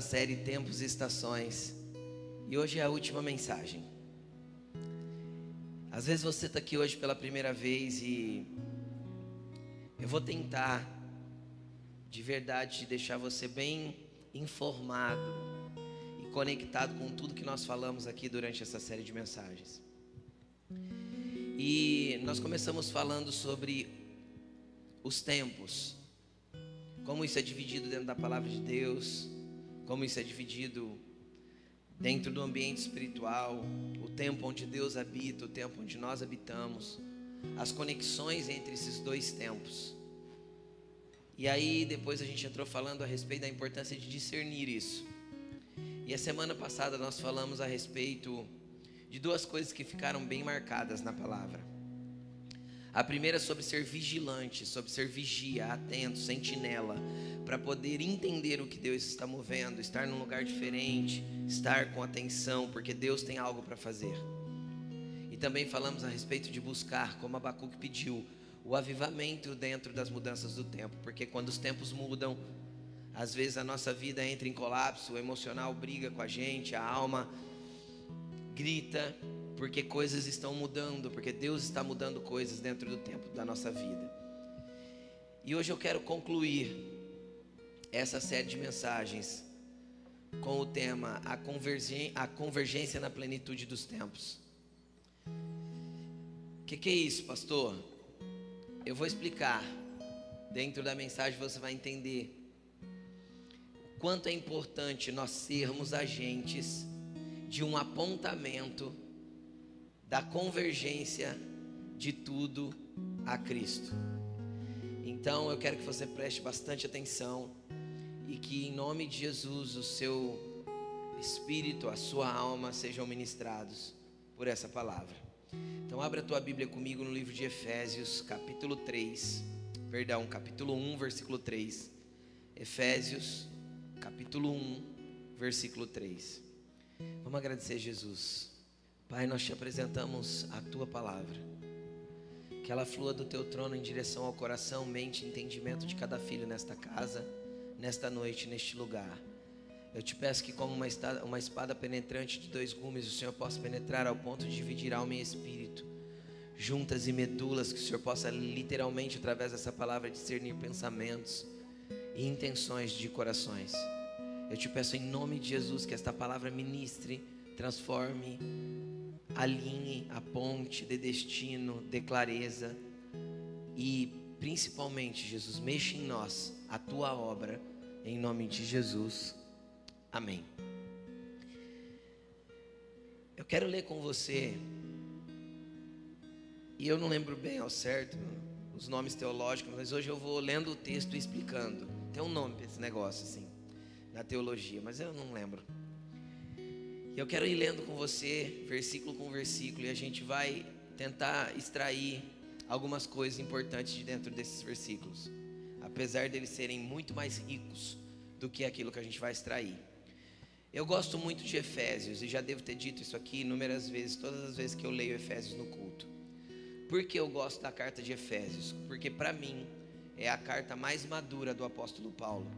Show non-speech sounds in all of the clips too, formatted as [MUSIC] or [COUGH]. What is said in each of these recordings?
série Tempos e Estações e hoje é a última mensagem. Às vezes você está aqui hoje pela primeira vez e eu vou tentar de verdade deixar você bem informado e conectado com tudo que nós falamos aqui durante essa série de mensagens. E nós começamos falando sobre os tempos como isso é dividido dentro da palavra de Deus, como isso é dividido dentro do ambiente espiritual, o tempo onde Deus habita, o tempo onde nós habitamos, as conexões entre esses dois tempos. E aí depois a gente entrou falando a respeito da importância de discernir isso. E a semana passada nós falamos a respeito de duas coisas que ficaram bem marcadas na palavra. A primeira é sobre ser vigilante, sobre ser vigia, atento, sentinela, para poder entender o que Deus está movendo, estar num lugar diferente, estar com atenção, porque Deus tem algo para fazer. E também falamos a respeito de buscar, como Abacuque pediu, o avivamento dentro das mudanças do tempo, porque quando os tempos mudam, às vezes a nossa vida entra em colapso, o emocional briga com a gente, a alma grita, porque coisas estão mudando, porque Deus está mudando coisas dentro do tempo da nossa vida. E hoje eu quero concluir essa série de mensagens com o tema a, convergência, a convergência na plenitude dos tempos. O que, que é isso, pastor? Eu vou explicar. Dentro da mensagem você vai entender o quanto é importante nós sermos agentes de um apontamento da convergência de tudo a Cristo. Então eu quero que você preste bastante atenção e que em nome de Jesus o seu espírito, a sua alma sejam ministrados por essa palavra. Então abra a tua Bíblia comigo no livro de Efésios, capítulo 3, perdão, capítulo 1, versículo 3. Efésios, capítulo 1, versículo 3. Vamos agradecer Jesus. Pai, nós te apresentamos a tua palavra. Que ela flua do teu trono em direção ao coração, mente e entendimento de cada filho nesta casa, nesta noite, neste lugar. Eu te peço que, como uma espada, penetrante de dois gumes, o Senhor possa penetrar ao ponto de dividir alma e espírito, juntas e medulas, que o Senhor possa literalmente, através dessa palavra, discernir pensamentos e intenções de corações. Eu te peço em nome de Jesus que esta palavra ministre, transforme, alinhe a ponte de destino, de clareza e principalmente, Jesus, mexa em nós a tua obra, em nome de Jesus. Amém. Eu quero ler com você, e eu não lembro bem ao certo os nomes teológicos, mas hoje eu vou lendo o texto e explicando. Tem um nome para esse negócio assim, na teologia, mas eu não lembro. E eu quero ir lendo com você, versículo com versículo, e a gente vai tentar extrair algumas coisas importantes de dentro desses versículos, apesar deles serem muito mais ricos do que aquilo que a gente vai extrair. Eu gosto muito de Efésios, e já devo ter dito isso aqui inúmeras vezes, todas as vezes que eu leio Efésios no culto. Por que eu gosto da carta de Efésios? Porque para mim é a carta mais madura do apóstolo Paulo.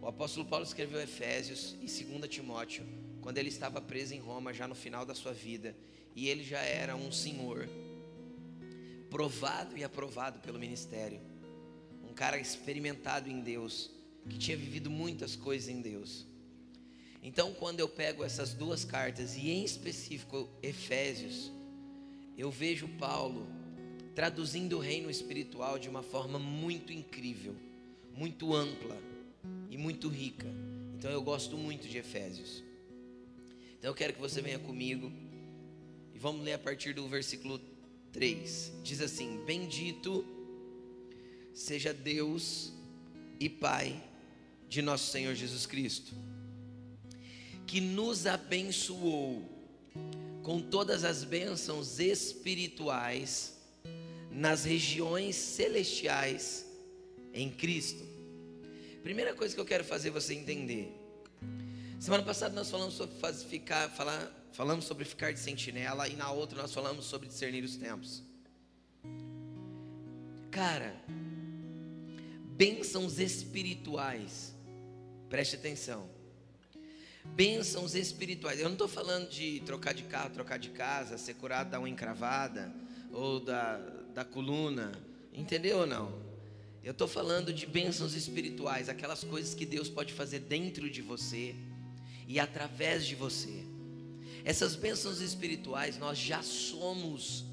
O apóstolo Paulo escreveu Efésios e 2 Timóteo quando ele estava preso em Roma, já no final da sua vida, e ele já era um senhor, provado e aprovado pelo ministério, um cara experimentado em Deus, que tinha vivido muitas coisas em Deus. Então, quando eu pego essas duas cartas, e em específico Efésios, eu vejo Paulo traduzindo o reino espiritual de uma forma muito incrível, muito ampla e muito rica. Então, eu gosto muito de Efésios. Então eu quero que você venha comigo e vamos ler a partir do versículo 3. Diz assim: Bendito seja Deus e Pai de nosso Senhor Jesus Cristo, que nos abençoou com todas as bênçãos espirituais nas regiões celestiais em Cristo. Primeira coisa que eu quero fazer você entender Semana passada nós falamos sobre ficar, falar, falamos sobre ficar de sentinela e na outra nós falamos sobre discernir os tempos. Cara, bênçãos espirituais. Preste atenção. Bênçãos espirituais. Eu não estou falando de trocar de carro, trocar de casa, ser curado da unha encravada ou da, da coluna. Entendeu ou não? Eu estou falando de bênçãos espirituais, aquelas coisas que Deus pode fazer dentro de você e através de você. Essas bênçãos espirituais nós já somos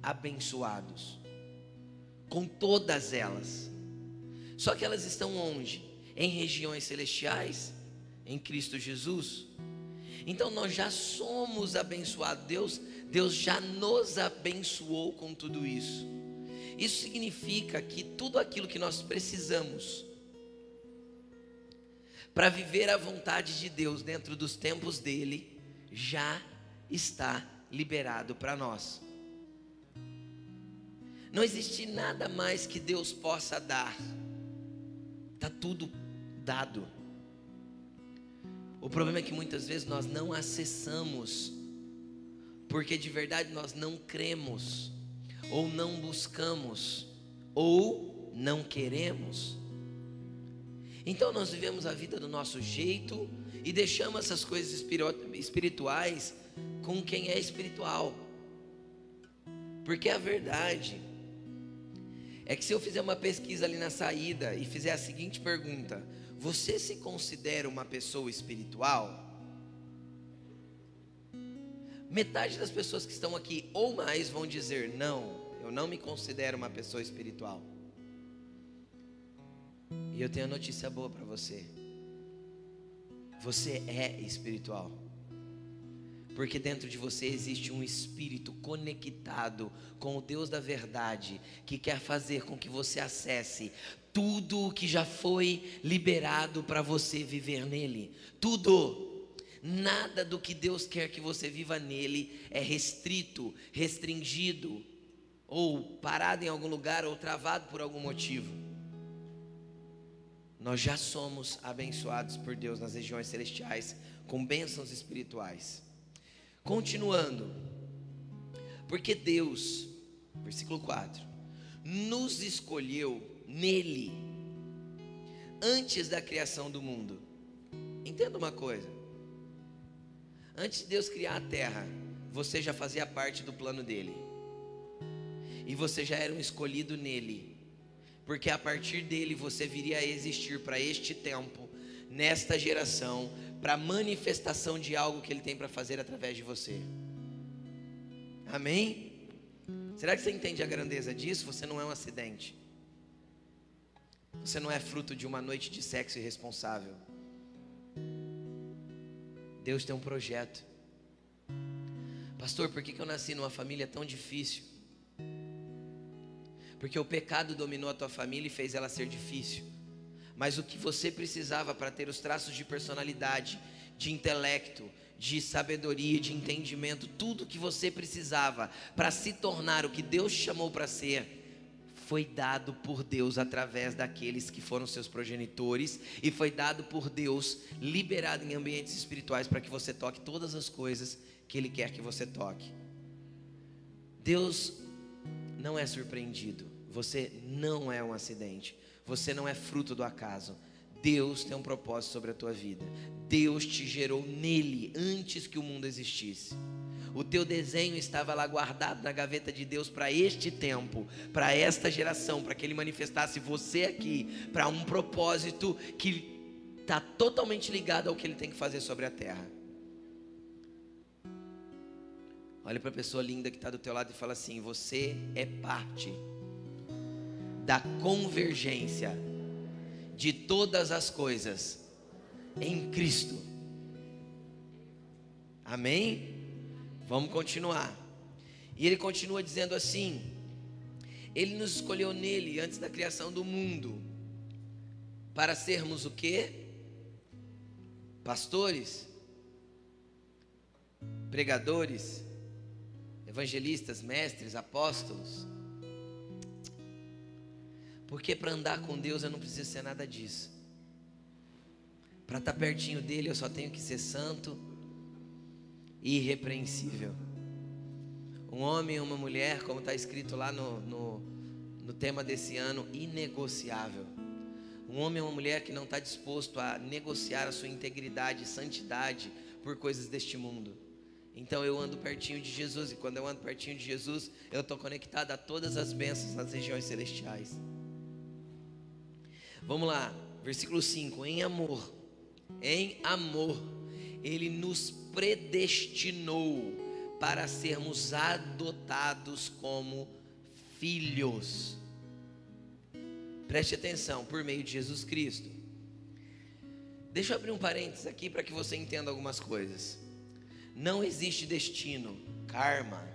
abençoados com todas elas. Só que elas estão onde? Em regiões celestiais, em Cristo Jesus. Então nós já somos abençoados. Deus, Deus já nos abençoou com tudo isso. Isso significa que tudo aquilo que nós precisamos para viver a vontade de Deus dentro dos tempos dele já está liberado para nós. Não existe nada mais que Deus possa dar. Está tudo dado. O problema é que muitas vezes nós não acessamos, porque de verdade nós não cremos, ou não buscamos, ou não queremos. Então nós vivemos a vida do nosso jeito e deixamos essas coisas espirituais com quem é espiritual. Porque a verdade é que se eu fizer uma pesquisa ali na saída e fizer a seguinte pergunta: Você se considera uma pessoa espiritual? Metade das pessoas que estão aqui ou mais vão dizer: Não, eu não me considero uma pessoa espiritual. E eu tenho uma notícia boa para você. Você é espiritual porque dentro de você existe um espírito conectado com o Deus da verdade, que quer fazer com que você acesse tudo o que já foi liberado para você viver nele. Tudo. Nada do que Deus quer que você viva nele é restrito, restringido, ou parado em algum lugar, ou travado por algum motivo. Nós já somos abençoados por Deus nas regiões celestiais com bênçãos espirituais. Continuando, porque Deus, versículo 4, nos escolheu nele, antes da criação do mundo. Entenda uma coisa: antes de Deus criar a terra, você já fazia parte do plano dele, e você já era um escolhido nele, porque a partir dele você viria a existir para este tempo, nesta geração, para a manifestação de algo que Ele tem para fazer através de você. Amém? Será que você entende a grandeza disso? Você não é um acidente. Você não é fruto de uma noite de sexo irresponsável. Deus tem um projeto. Pastor, por que, eu nasci numa família tão difícil? Porque o pecado dominou a tua família e fez ela ser difícil. Mas o que você precisava para ter os traços de personalidade, de intelecto, de sabedoria, de entendimento, tudo que você precisava para se tornar o que Deus chamou para ser, foi dado por Deus através daqueles que foram seus progenitores e foi dado por Deus liberado em ambientes espirituais para que você toque todas as coisas que Ele quer que você toque. Deus não é surpreendido, você não é um acidente. Você não é fruto do acaso. Deus tem um propósito sobre a tua vida. Deus te gerou nele antes que o mundo existisse. O teu desenho estava lá guardado na gaveta de Deus para este tempo, para esta geração, para que ele manifestasse você aqui, para um propósito que está totalmente ligado ao que ele tem que fazer sobre a terra. Olha para a pessoa linda que está do teu lado e fala assim: Você é parte da convergência de todas as coisas em Cristo. Amém? Vamos continuar. E ele continua dizendo assim: Ele nos escolheu nele antes da criação do mundo para sermos o que? Pastores, pregadores, evangelistas, mestres, apóstolos. Porque para andar com Deus eu não preciso ser nada disso. Para estar tá pertinho dele eu só tenho que ser santo e irrepreensível. Um homem e uma mulher, como está escrito lá no, no, no tema desse ano, inegociável. Um homem ou uma mulher que não está disposto a negociar a sua integridade e santidade por coisas deste mundo. Então eu ando pertinho de Jesus, e quando eu ando pertinho de Jesus, eu estou conectado a todas as bênçãos nas regiões celestiais. Vamos lá, versículo 5: Em amor, em amor, Ele nos predestinou para sermos adotados como filhos. Preste atenção, por meio de Jesus Cristo. Deixa eu abrir um parênteses aqui para que você entenda algumas coisas. Não existe destino, karma.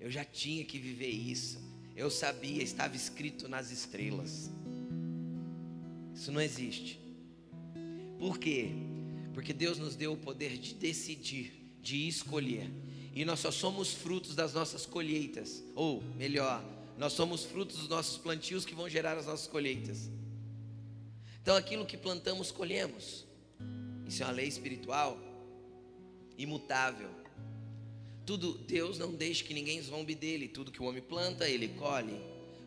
Eu já tinha que viver isso. Eu sabia, estava escrito nas estrelas. Isso não existe. Por quê? Porque Deus nos deu o poder de decidir, de escolher. E nós só somos frutos das nossas colheitas. Ou, melhor, nós somos frutos dos nossos plantios que vão gerar as nossas colheitas. Então, aquilo que plantamos, colhemos. Isso é uma lei espiritual, imutável. Tudo, Deus não deixa que ninguém zombe dele. Tudo que o homem planta, ele colhe.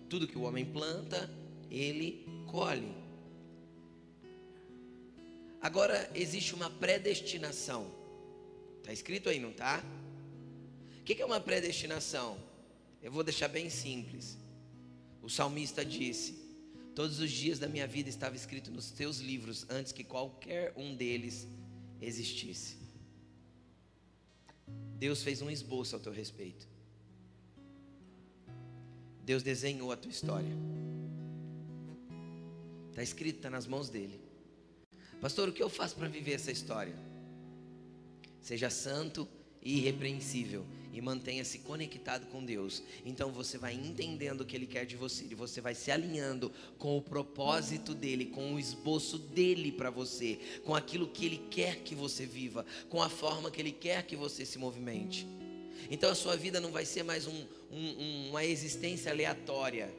Tudo que o homem planta, ele colhe. Agora, existe uma predestinação. Está escrito aí, não está? O que é uma predestinação? Eu vou deixar bem simples. O salmista disse: Todos os dias da minha vida estava escrito nos teus livros antes que qualquer um deles existisse. Deus fez um esboço ao teu respeito. Deus desenhou a tua história. Está escrito, está nas mãos dele. Pastor, o que eu faço para viver essa história? Seja santo e irrepreensível e mantenha-se conectado com Deus. Então você vai entendendo o que Ele quer de você e você vai se alinhando com o propósito dele, com o esboço dele para você, com aquilo que Ele quer que você viva, com a forma que Ele quer que você se movimente. Então a sua vida não vai ser mais um, um, uma existência aleatória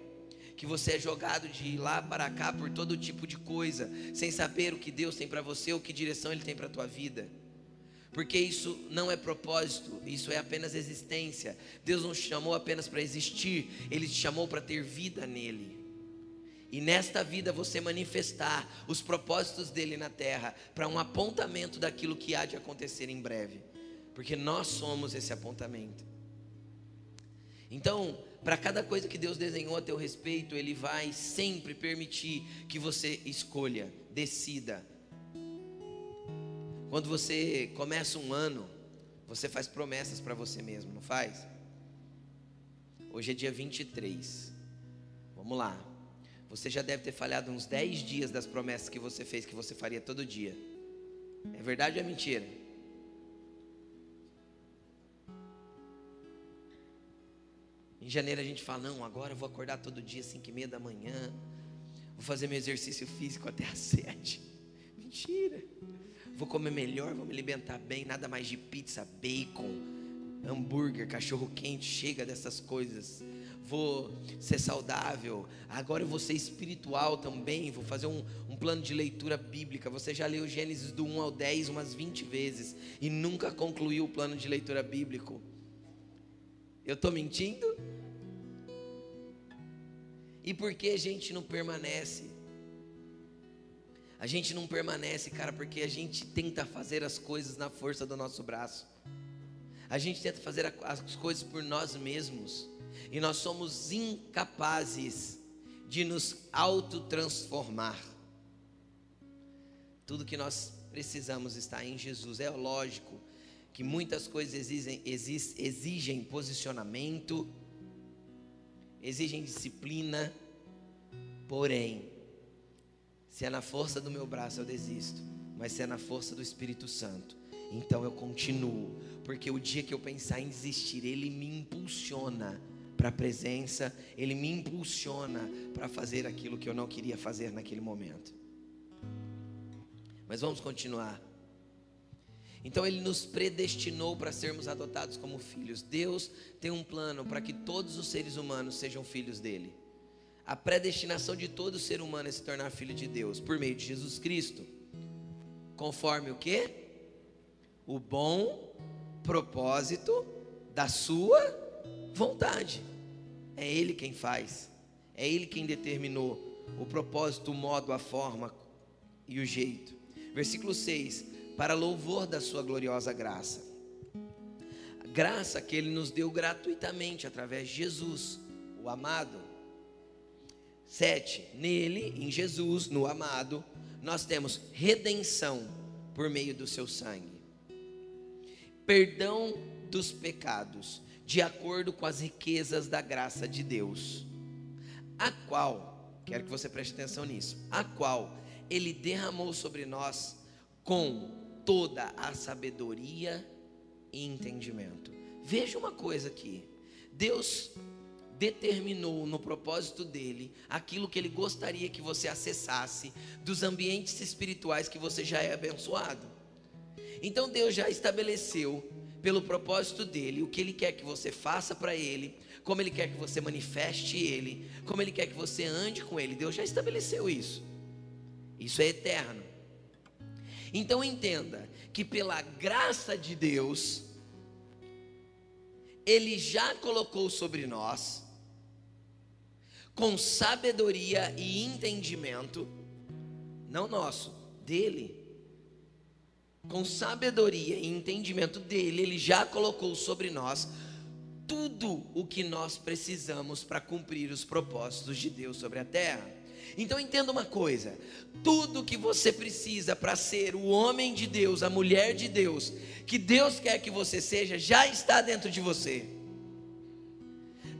que você é jogado de lá para cá por todo tipo de coisa, sem saber o que Deus tem para você ou que direção Ele tem para a tua vida porque isso não é propósito, isso é apenas existência. Deus não te chamou apenas para existir, Ele te chamou para ter vida nele. E nesta vida você manifestar os propósitos dele na terra, para um apontamento daquilo que há de acontecer em breve, porque nós somos esse apontamento. Então, para cada coisa que Deus desenhou a teu respeito, Ele vai sempre permitir que você escolha, decida, quando você começa um ano, você faz promessas para você mesmo, não faz? Hoje é dia 23. Vamos lá. Você já deve ter falhado uns 10 dias das promessas que você fez que você faria todo dia. É verdade ou é mentira? Em janeiro a gente fala, não, agora eu vou acordar todo dia, 5 e meia da manhã. Vou fazer meu exercício físico até às [LAUGHS] 7. Mentira vou comer melhor, vou me alimentar bem, nada mais de pizza, bacon, hambúrguer, cachorro quente, chega dessas coisas. Vou ser saudável, agora eu vou ser espiritual também. Vou fazer um, um plano de leitura bíblica. Você já leu Gênesis do 1 ao 10 umas 20 vezes e nunca concluiu o plano de leitura bíblico. Eu estou mentindo? E por que a gente não permanece? A gente não permanece, cara, porque a gente tenta fazer as coisas na força do nosso braço. A gente tenta fazer as coisas por nós mesmos. E nós somos incapazes de nos autotransformar. Tudo que nós precisamos está em Jesus. É lógico que muitas coisas exigem, exigem posicionamento, exigem disciplina, porém, se é na força do meu braço, eu desisto. Mas se é na força do Espírito Santo, então eu continuo. Porque o dia que eu pensar em desistir, Ele me impulsiona para a presença, Ele me impulsiona para fazer aquilo que eu não queria fazer naquele momento. Mas vamos continuar. Então ele nos predestinou para sermos adotados como filhos. Deus tem um plano para que todos os seres humanos sejam filhos dele a predestinação de todo ser humano é se tornar filho de Deus por meio de Jesus Cristo. Conforme o que? O bom propósito da sua vontade. É Ele quem faz, é Ele quem determinou o propósito, o modo, a forma e o jeito. Versículo 6: Para louvor da sua gloriosa graça. Graça que ele nos deu gratuitamente através de Jesus, o amado. 7. Nele, em Jesus, no amado, nós temos redenção por meio do seu sangue. Perdão dos pecados, de acordo com as riquezas da graça de Deus, a qual, quero que você preste atenção nisso, a qual ele derramou sobre nós com toda a sabedoria e entendimento. Veja uma coisa aqui. Deus determinou no propósito dele aquilo que ele gostaria que você acessasse dos ambientes espirituais que você já é abençoado. Então Deus já estabeleceu pelo propósito dele o que ele quer que você faça para ele, como ele quer que você manifeste ele, como ele quer que você ande com ele. Deus já estabeleceu isso. Isso é eterno. Então entenda que pela graça de Deus, Ele já colocou sobre nós, com sabedoria e entendimento, não nosso, dele, com sabedoria e entendimento dele, Ele já colocou sobre nós tudo o que nós precisamos para cumprir os propósitos de Deus sobre a terra. Então entenda uma coisa: tudo que você precisa para ser o homem de Deus, a mulher de Deus, que Deus quer que você seja, já está dentro de você.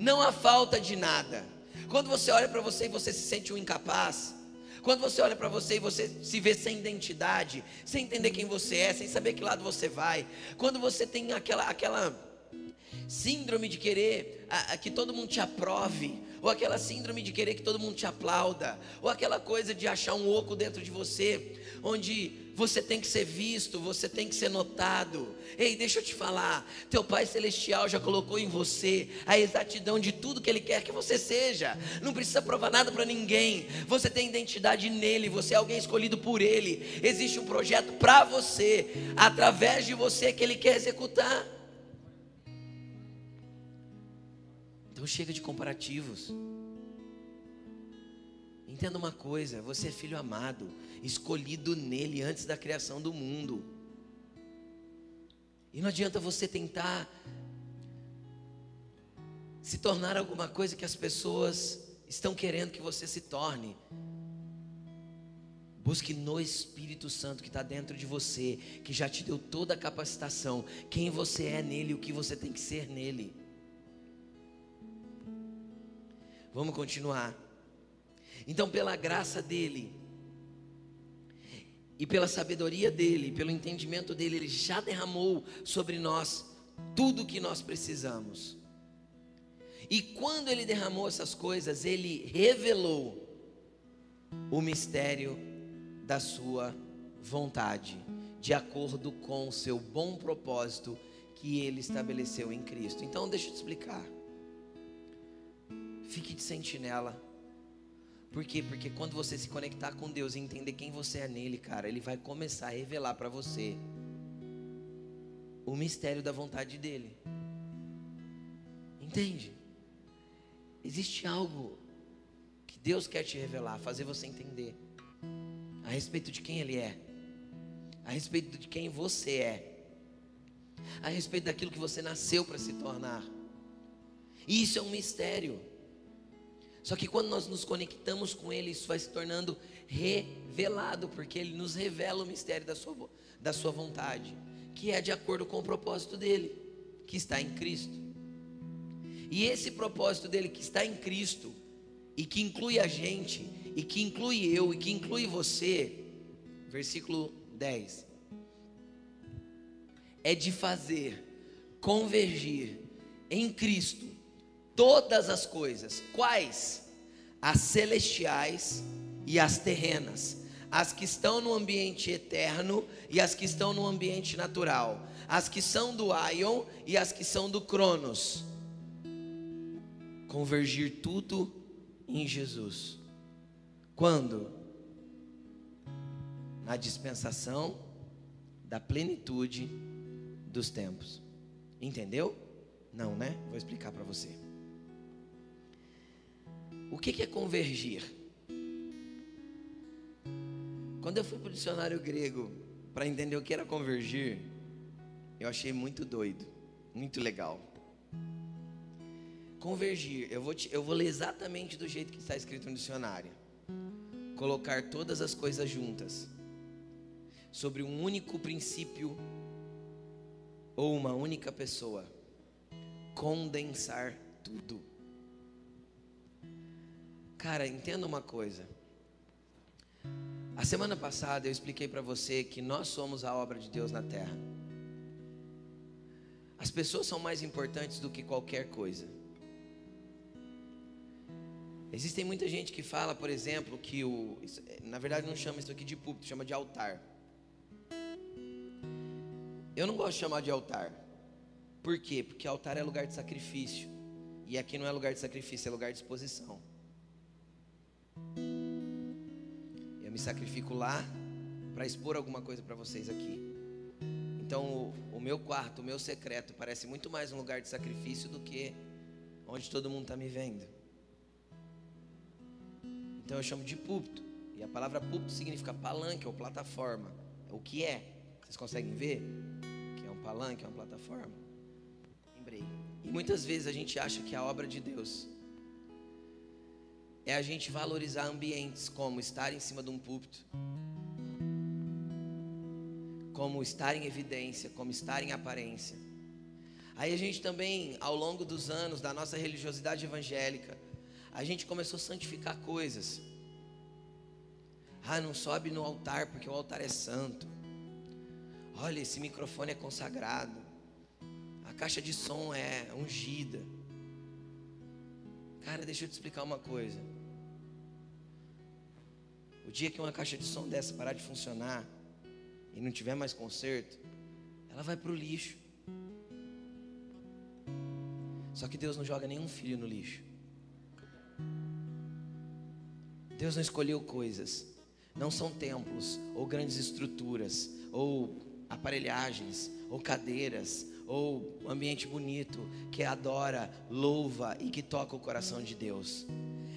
Não há falta de nada. Quando você olha para você e você se sente um incapaz, quando você olha para você e você se vê sem identidade, sem entender quem você é, sem saber que lado você vai, quando você tem aquela aquela síndrome de querer a, a, que todo mundo te aprove, ou aquela síndrome de querer que todo mundo te aplauda, ou aquela coisa de achar um oco dentro de você, onde você tem que ser visto, você tem que ser notado. Ei, deixa eu te falar, teu Pai Celestial já colocou em você a exatidão de tudo que Ele quer que você seja. Não precisa provar nada para ninguém. Você tem identidade nele, você é alguém escolhido por Ele. Existe um projeto para você, através de você que Ele quer executar. Então chega de comparativos. Entenda uma coisa: você é filho amado, escolhido nele antes da criação do mundo. E não adianta você tentar se tornar alguma coisa que as pessoas estão querendo que você se torne. Busque no Espírito Santo que está dentro de você, que já te deu toda a capacitação, quem você é nele, o que você tem que ser nele. Vamos continuar. Então, pela graça dele, e pela sabedoria dele, pelo entendimento dele, ele já derramou sobre nós tudo o que nós precisamos. E quando ele derramou essas coisas, ele revelou o mistério da sua vontade, de acordo com o seu bom propósito que ele estabeleceu em Cristo. Então, deixa eu te explicar. Fique de sentinela. Por quê? Porque quando você se conectar com Deus e entender quem você é nele, cara, ele vai começar a revelar para você o mistério da vontade dele. Entende? Existe algo que Deus quer te revelar, fazer você entender a respeito de quem ele é, a respeito de quem você é, a respeito daquilo que você nasceu para se tornar. E isso é um mistério. Só que quando nós nos conectamos com Ele, isso vai se tornando revelado, porque Ele nos revela o mistério da sua, da sua vontade, que é de acordo com o propósito dele, que está em Cristo. E esse propósito dele que está em Cristo, e que inclui a gente, e que inclui eu, e que inclui você, versículo 10, é de fazer convergir em Cristo todas as coisas. Quais? As celestiais e as terrenas. As que estão no ambiente eterno e as que estão no ambiente natural. As que são do Aion e as que são do Cronos. Convergir tudo em Jesus. Quando? Na dispensação da plenitude dos tempos. Entendeu? Não, né? Vou explicar para você. O que é convergir? Quando eu fui para o dicionário grego para entender o que era convergir, eu achei muito doido, muito legal. Convergir, eu vou, te, eu vou ler exatamente do jeito que está escrito no dicionário. Colocar todas as coisas juntas sobre um único princípio ou uma única pessoa. Condensar tudo. Cara, entenda uma coisa. A semana passada eu expliquei para você que nós somos a obra de Deus na terra. As pessoas são mais importantes do que qualquer coisa. Existem muita gente que fala, por exemplo, que o. Na verdade, não chama isso aqui de púlpito, chama de altar. Eu não gosto de chamar de altar. Por quê? Porque altar é lugar de sacrifício. E aqui não é lugar de sacrifício, é lugar de exposição. Eu me sacrifico lá para expor alguma coisa para vocês aqui. Então, o, o, meu quarto, o meu secreto, parece muito mais um lugar de sacrifício do que onde todo mundo está me vendo. Então, eu chamo de púlpito. E a palavra púlpito significa palanque ou plataforma. O que é? Vocês conseguem ver? Que é um palanque, é uma plataforma. Lembrei. E muitas vezes a gente acha que a obra de Deus é a gente valorizar ambientes como estar em cima de um púlpito, como estar em evidência, como estar em aparência. Aí a gente também, ao longo dos anos da nossa religiosidade evangélica, a gente começou a santificar coisas. Ah, não sobe no altar porque o altar é santo. Olha, esse microfone é consagrado. A caixa de som é ungida. Cara, deixa eu te explicar uma coisa. O dia que uma caixa de som dessa parar de funcionar e não tiver mais conserto, ela vai para o lixo. Só que Deus não joga nenhum filho no lixo. Deus não escolheu coisas, não são templos, ou grandes estruturas, ou aparelhagens, ou cadeiras, ou ambiente bonito que adora, louva e que toca o coração de Deus.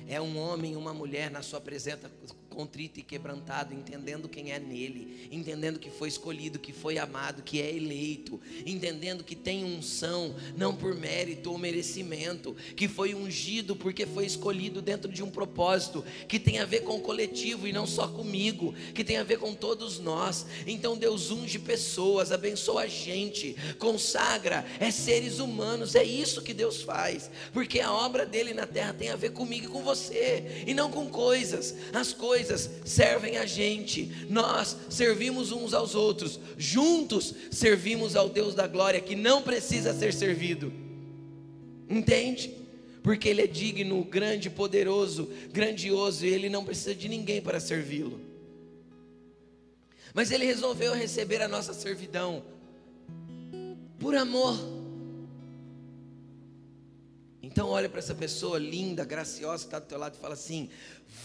É um homem e uma mulher na sua presença contrito e quebrantado, entendendo quem é nele, entendendo que foi escolhido, que foi amado, que é eleito, entendendo que tem unção, não por mérito ou merecimento, que foi ungido porque foi escolhido dentro de um propósito que tem a ver com o coletivo e não só comigo, que tem a ver com todos nós. Então Deus unge pessoas, abençoa a gente, consagra, é seres humanos, é isso que Deus faz, porque a obra dele na terra tem a ver comigo e com você, e não com coisas. As coisas coisas servem a gente, nós servimos uns aos outros, juntos servimos ao Deus da glória que não precisa ser servido, entende? Porque Ele é digno, grande, poderoso, grandioso e Ele não precisa de ninguém para servi-lo. Mas Ele resolveu receber a nossa servidão. Por amor então olha para essa pessoa linda, graciosa, que está do teu lado e fala assim: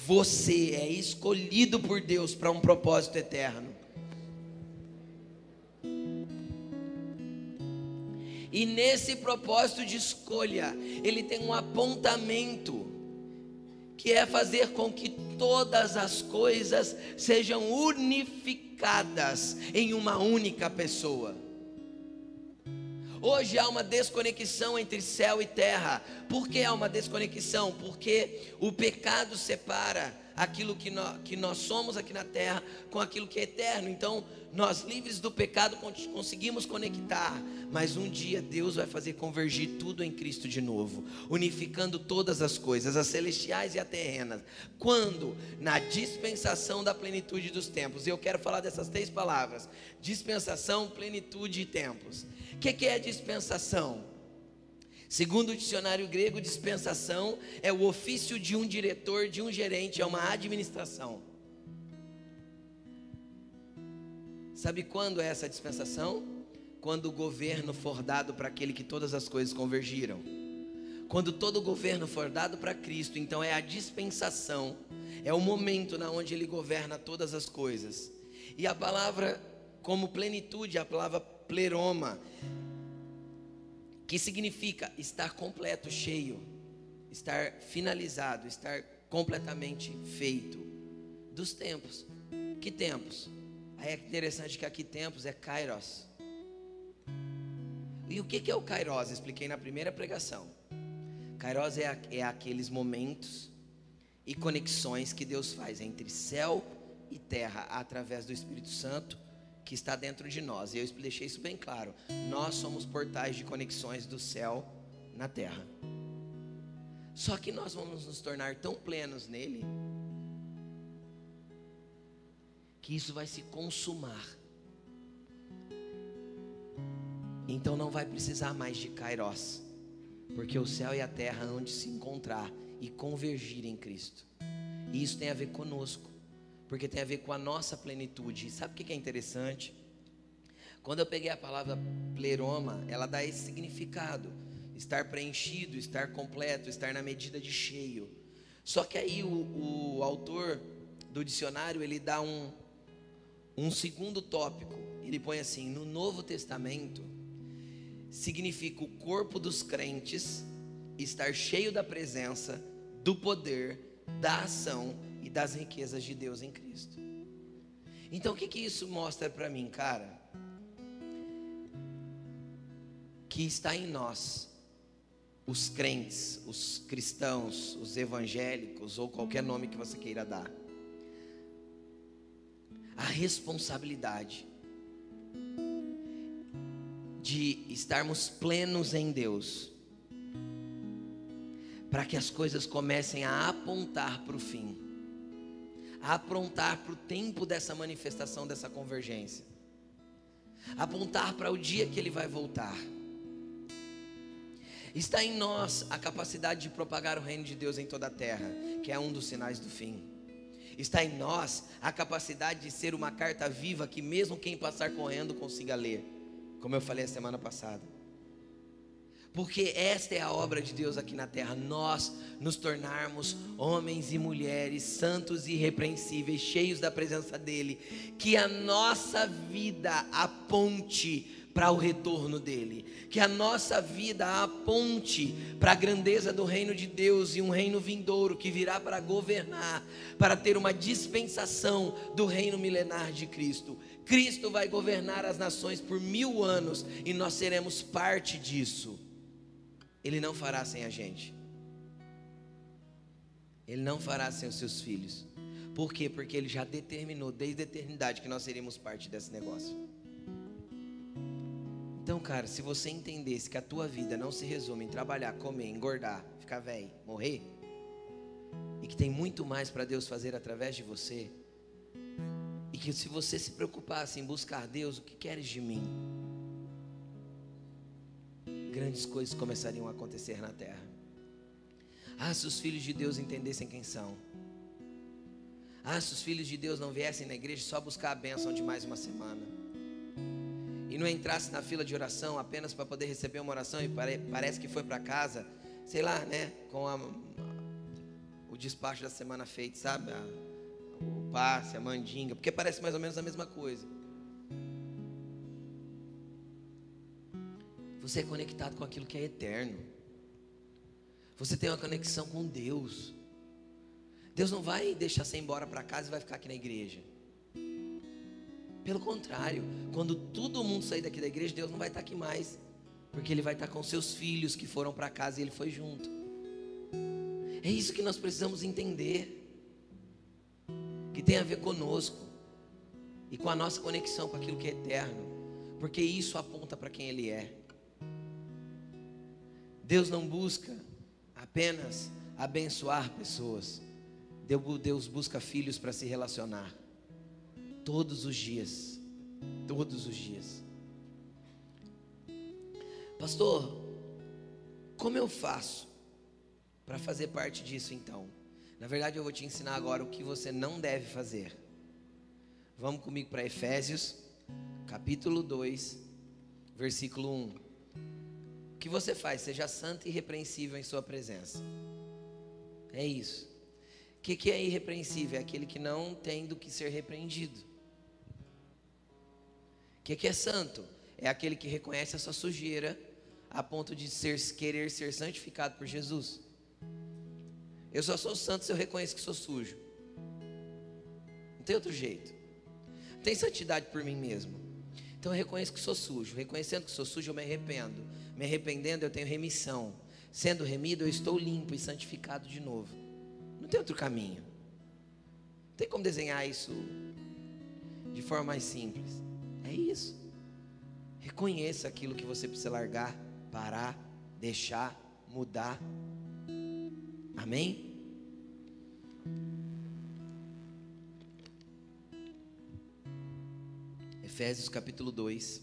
você é escolhido por Deus para um propósito eterno. E nesse propósito de escolha, ele tem um apontamento, que é fazer com que todas as coisas sejam unificadas em uma única pessoa. Hoje há uma desconexão entre céu e terra. Por que há uma desconexão? Porque o pecado separa aquilo que nós, que nós somos aqui na terra com aquilo que é eterno. Então, nós livres do pecado conseguimos conectar, mas um dia Deus vai fazer convergir tudo em Cristo de novo, unificando todas as coisas, as celestiais e as terrenas. Quando? Na dispensação da plenitude dos tempos. Eu quero falar dessas três palavras: dispensação, plenitude e tempos. O que, que é dispensação? Segundo o dicionário grego, dispensação é o ofício de um diretor, de um gerente, é uma administração. Sabe quando é essa dispensação? Quando o governo for dado para aquele que todas as coisas convergiram. Quando todo o governo for dado para Cristo, então é a dispensação, é o momento na onde ele governa todas as coisas. E a palavra como plenitude, a palavra pleroma, que significa estar completo, cheio, estar finalizado, estar completamente feito dos tempos. Que tempos? Aí é interessante que aqui tempos é kairos. E o que é o kairos? Expliquei na primeira pregação. Kairos é, é aqueles momentos e conexões que Deus faz entre céu e terra através do Espírito Santo que está dentro de nós. E eu deixei isso bem claro. Nós somos portais de conexões do céu na terra. Só que nós vamos nos tornar tão plenos nele que isso vai se consumar. Então não vai precisar mais de Kairos, porque o céu e a terra hão de se encontrar e convergir em Cristo. E isso tem a ver conosco porque tem a ver com a nossa plenitude. Sabe o que é interessante? Quando eu peguei a palavra pleroma, ela dá esse significado: estar preenchido, estar completo, estar na medida de cheio. Só que aí o, o autor do dicionário ele dá um, um segundo tópico. Ele põe assim: no Novo Testamento significa o corpo dos crentes estar cheio da presença, do poder, da ação e das riquezas de Deus em Cristo. Então o que, que isso mostra para mim, cara? Que está em nós, os crentes, os cristãos, os evangélicos, ou qualquer nome que você queira dar, a responsabilidade de estarmos plenos em Deus, para que as coisas comecem a apontar para o fim aprontar para o tempo dessa manifestação, dessa convergência, apontar para o dia que ele vai voltar. Está em nós a capacidade de propagar o reino de Deus em toda a terra, que é um dos sinais do fim. Está em nós a capacidade de ser uma carta viva que, mesmo quem passar correndo, consiga ler, como eu falei a semana passada porque esta é a obra de Deus aqui na terra, nós nos tornarmos homens e mulheres santos e irrepreensíveis, cheios da presença dEle, que a nossa vida aponte para o retorno dele, que a nossa vida aponte para a grandeza do reino de Deus e um reino vindouro que virá para governar, para ter uma dispensação do reino milenar de Cristo. Cristo vai governar as nações por mil anos e nós seremos parte disso. Ele não fará sem a gente. Ele não fará sem os seus filhos. Por quê? Porque ele já determinou desde a eternidade que nós seríamos parte desse negócio. Então, cara, se você entendesse que a tua vida não se resume em trabalhar, comer, engordar, ficar velho, morrer, e que tem muito mais para Deus fazer através de você, e que se você se preocupasse em buscar Deus, o que queres de mim? Grandes coisas começariam a acontecer na terra. Ah, se os filhos de Deus entendessem quem são. Ah, se os filhos de Deus não viessem na igreja só buscar a bênção de mais uma semana. E não entrasse na fila de oração apenas para poder receber uma oração e pare, parece que foi para casa, sei lá, né? Com a, o despacho da semana feito, sabe? A, o passe, a mandinga, porque parece mais ou menos a mesma coisa. Você é conectado com aquilo que é eterno. Você tem uma conexão com Deus. Deus não vai deixar você embora para casa e vai ficar aqui na igreja. Pelo contrário, quando todo mundo sair daqui da igreja, Deus não vai estar aqui mais, porque Ele vai estar com seus filhos que foram para casa e Ele foi junto. É isso que nós precisamos entender, que tem a ver conosco e com a nossa conexão com aquilo que é eterno, porque isso aponta para quem Ele é. Deus não busca apenas abençoar pessoas. Deus busca filhos para se relacionar. Todos os dias. Todos os dias. Pastor, como eu faço para fazer parte disso então? Na verdade, eu vou te ensinar agora o que você não deve fazer. Vamos comigo para Efésios, capítulo 2, versículo 1 que você faz? Seja santo e irrepreensível em sua presença. É isso. O que, que é irrepreensível? É aquele que não tem do que ser repreendido. O que, que é santo? É aquele que reconhece a sua sujeira a ponto de ser, querer ser santificado por Jesus. Eu só sou santo se eu reconheço que sou sujo. Não tem outro jeito. tenho santidade por mim mesmo. Então eu reconheço que sou sujo. Reconhecendo que sou sujo, eu me arrependo. Me arrependendo, eu tenho remissão. Sendo remido, eu estou limpo e santificado de novo. Não tem outro caminho. Não tem como desenhar isso de forma mais simples. É isso. Reconheça aquilo que você precisa largar, parar, deixar, mudar. Amém? Efésios capítulo 2,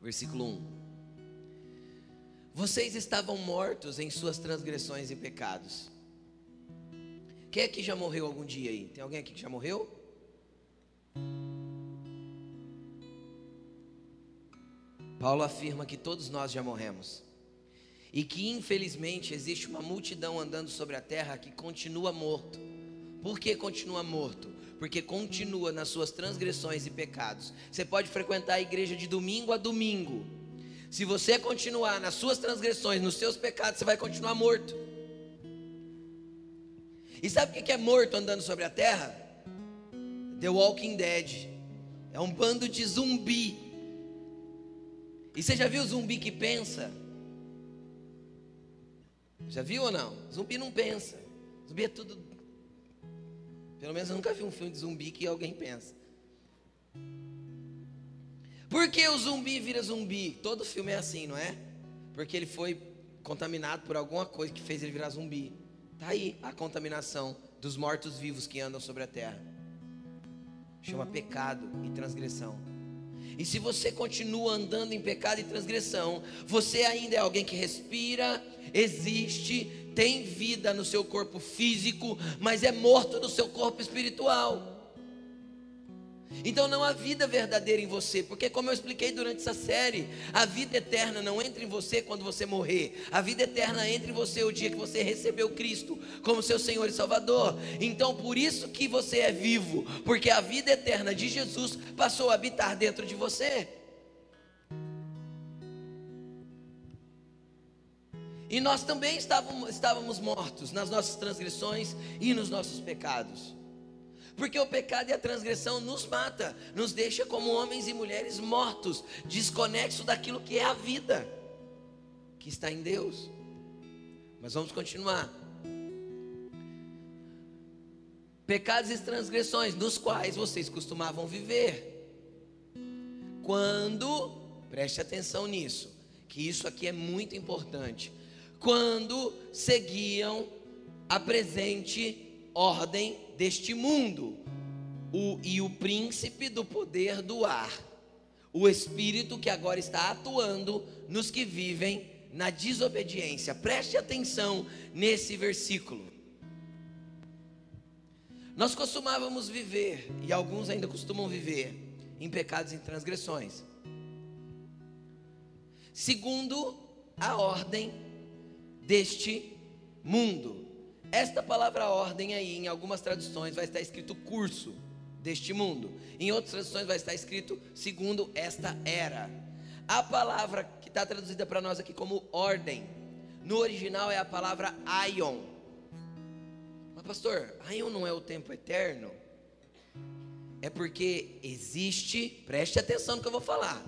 versículo 1. Vocês estavam mortos em suas transgressões e pecados. Quem aqui já morreu algum dia aí? Tem alguém aqui que já morreu? Paulo afirma que todos nós já morremos. E que infelizmente existe uma multidão andando sobre a terra que continua morto. Por que continua morto? porque continua nas suas transgressões e pecados. Você pode frequentar a igreja de domingo a domingo. Se você continuar nas suas transgressões, nos seus pecados, você vai continuar morto. E sabe o que é morto andando sobre a terra? The Walking Dead. É um bando de zumbi. E você já viu zumbi que pensa? Já viu ou não? Zumbi não pensa. Zumbi é tudo pelo menos eu nunca vi um filme de zumbi que alguém pensa. Por que o zumbi vira zumbi? Todo filme é assim, não é? Porque ele foi contaminado por alguma coisa que fez ele virar zumbi. Está aí a contaminação dos mortos-vivos que andam sobre a terra. Chama pecado e transgressão. E se você continua andando em pecado e transgressão, você ainda é alguém que respira, existe, tem vida no seu corpo físico, mas é morto no seu corpo espiritual. Então não há vida verdadeira em você, porque como eu expliquei durante essa série, a vida eterna não entra em você quando você morrer. A vida eterna entra em você o dia que você recebeu Cristo como seu Senhor e Salvador. Então por isso que você é vivo, porque a vida eterna de Jesus passou a habitar dentro de você. E nós também estávamos, estávamos mortos nas nossas transgressões e nos nossos pecados. Porque o pecado e a transgressão nos mata, nos deixa como homens e mulheres mortos, desconexos daquilo que é a vida, que está em Deus. Mas vamos continuar. Pecados e transgressões nos quais vocês costumavam viver. Quando, preste atenção nisso, que isso aqui é muito importante quando seguiam a presente ordem deste mundo, o, e o príncipe do poder do ar, o espírito que agora está atuando nos que vivem na desobediência. Preste atenção nesse versículo. Nós costumávamos viver, e alguns ainda costumam viver, em pecados e transgressões, segundo a ordem deste mundo. Esta palavra ordem aí, em algumas traduções, vai estar escrito curso deste mundo. Em outras traduções vai estar escrito segundo esta era. A palavra que está traduzida para nós aqui como ordem, no original é a palavra aion. Mas pastor, aion não é o tempo eterno? É porque existe, preste atenção no que eu vou falar.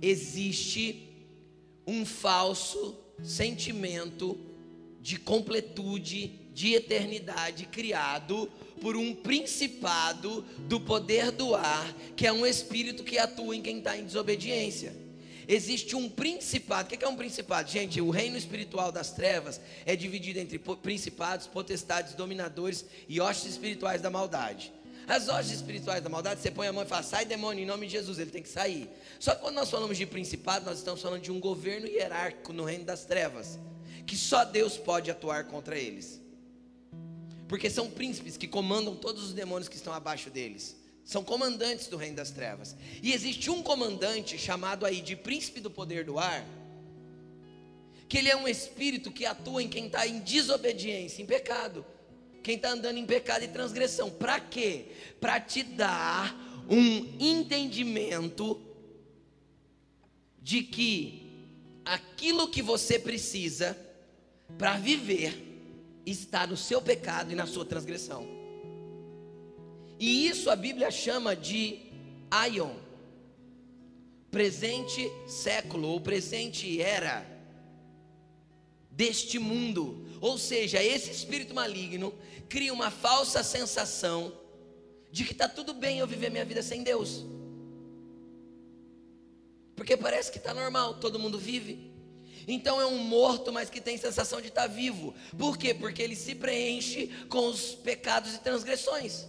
Existe um falso sentimento de completude, de eternidade criado por um principado do poder do ar, que é um espírito que atua em quem está em desobediência. Existe um principado. O que é um principado? Gente, o reino espiritual das trevas é dividido entre principados, potestades, dominadores e hostes espirituais da maldade. As hostes espirituais da maldade, você põe a mão e fala, sai demônio em nome de Jesus, ele tem que sair. Só que quando nós falamos de principado, nós estamos falando de um governo hierárquico no reino das trevas, que só Deus pode atuar contra eles. Porque são príncipes que comandam todos os demônios que estão abaixo deles. São comandantes do reino das trevas. E existe um comandante chamado aí de príncipe do poder do ar, que ele é um espírito que atua em quem está em desobediência, em pecado quem está andando em pecado e transgressão. Para quê? Para te dar um entendimento de que aquilo que você precisa para viver está no seu pecado e na sua transgressão. E isso a Bíblia chama de aion, presente século ou presente era deste mundo. Ou seja, esse espírito maligno cria uma falsa sensação de que está tudo bem eu viver minha vida sem Deus. Porque parece que está normal, todo mundo vive. Então é um morto, mas que tem sensação de estar vivo. Por quê? Porque ele se preenche com os pecados e transgressões.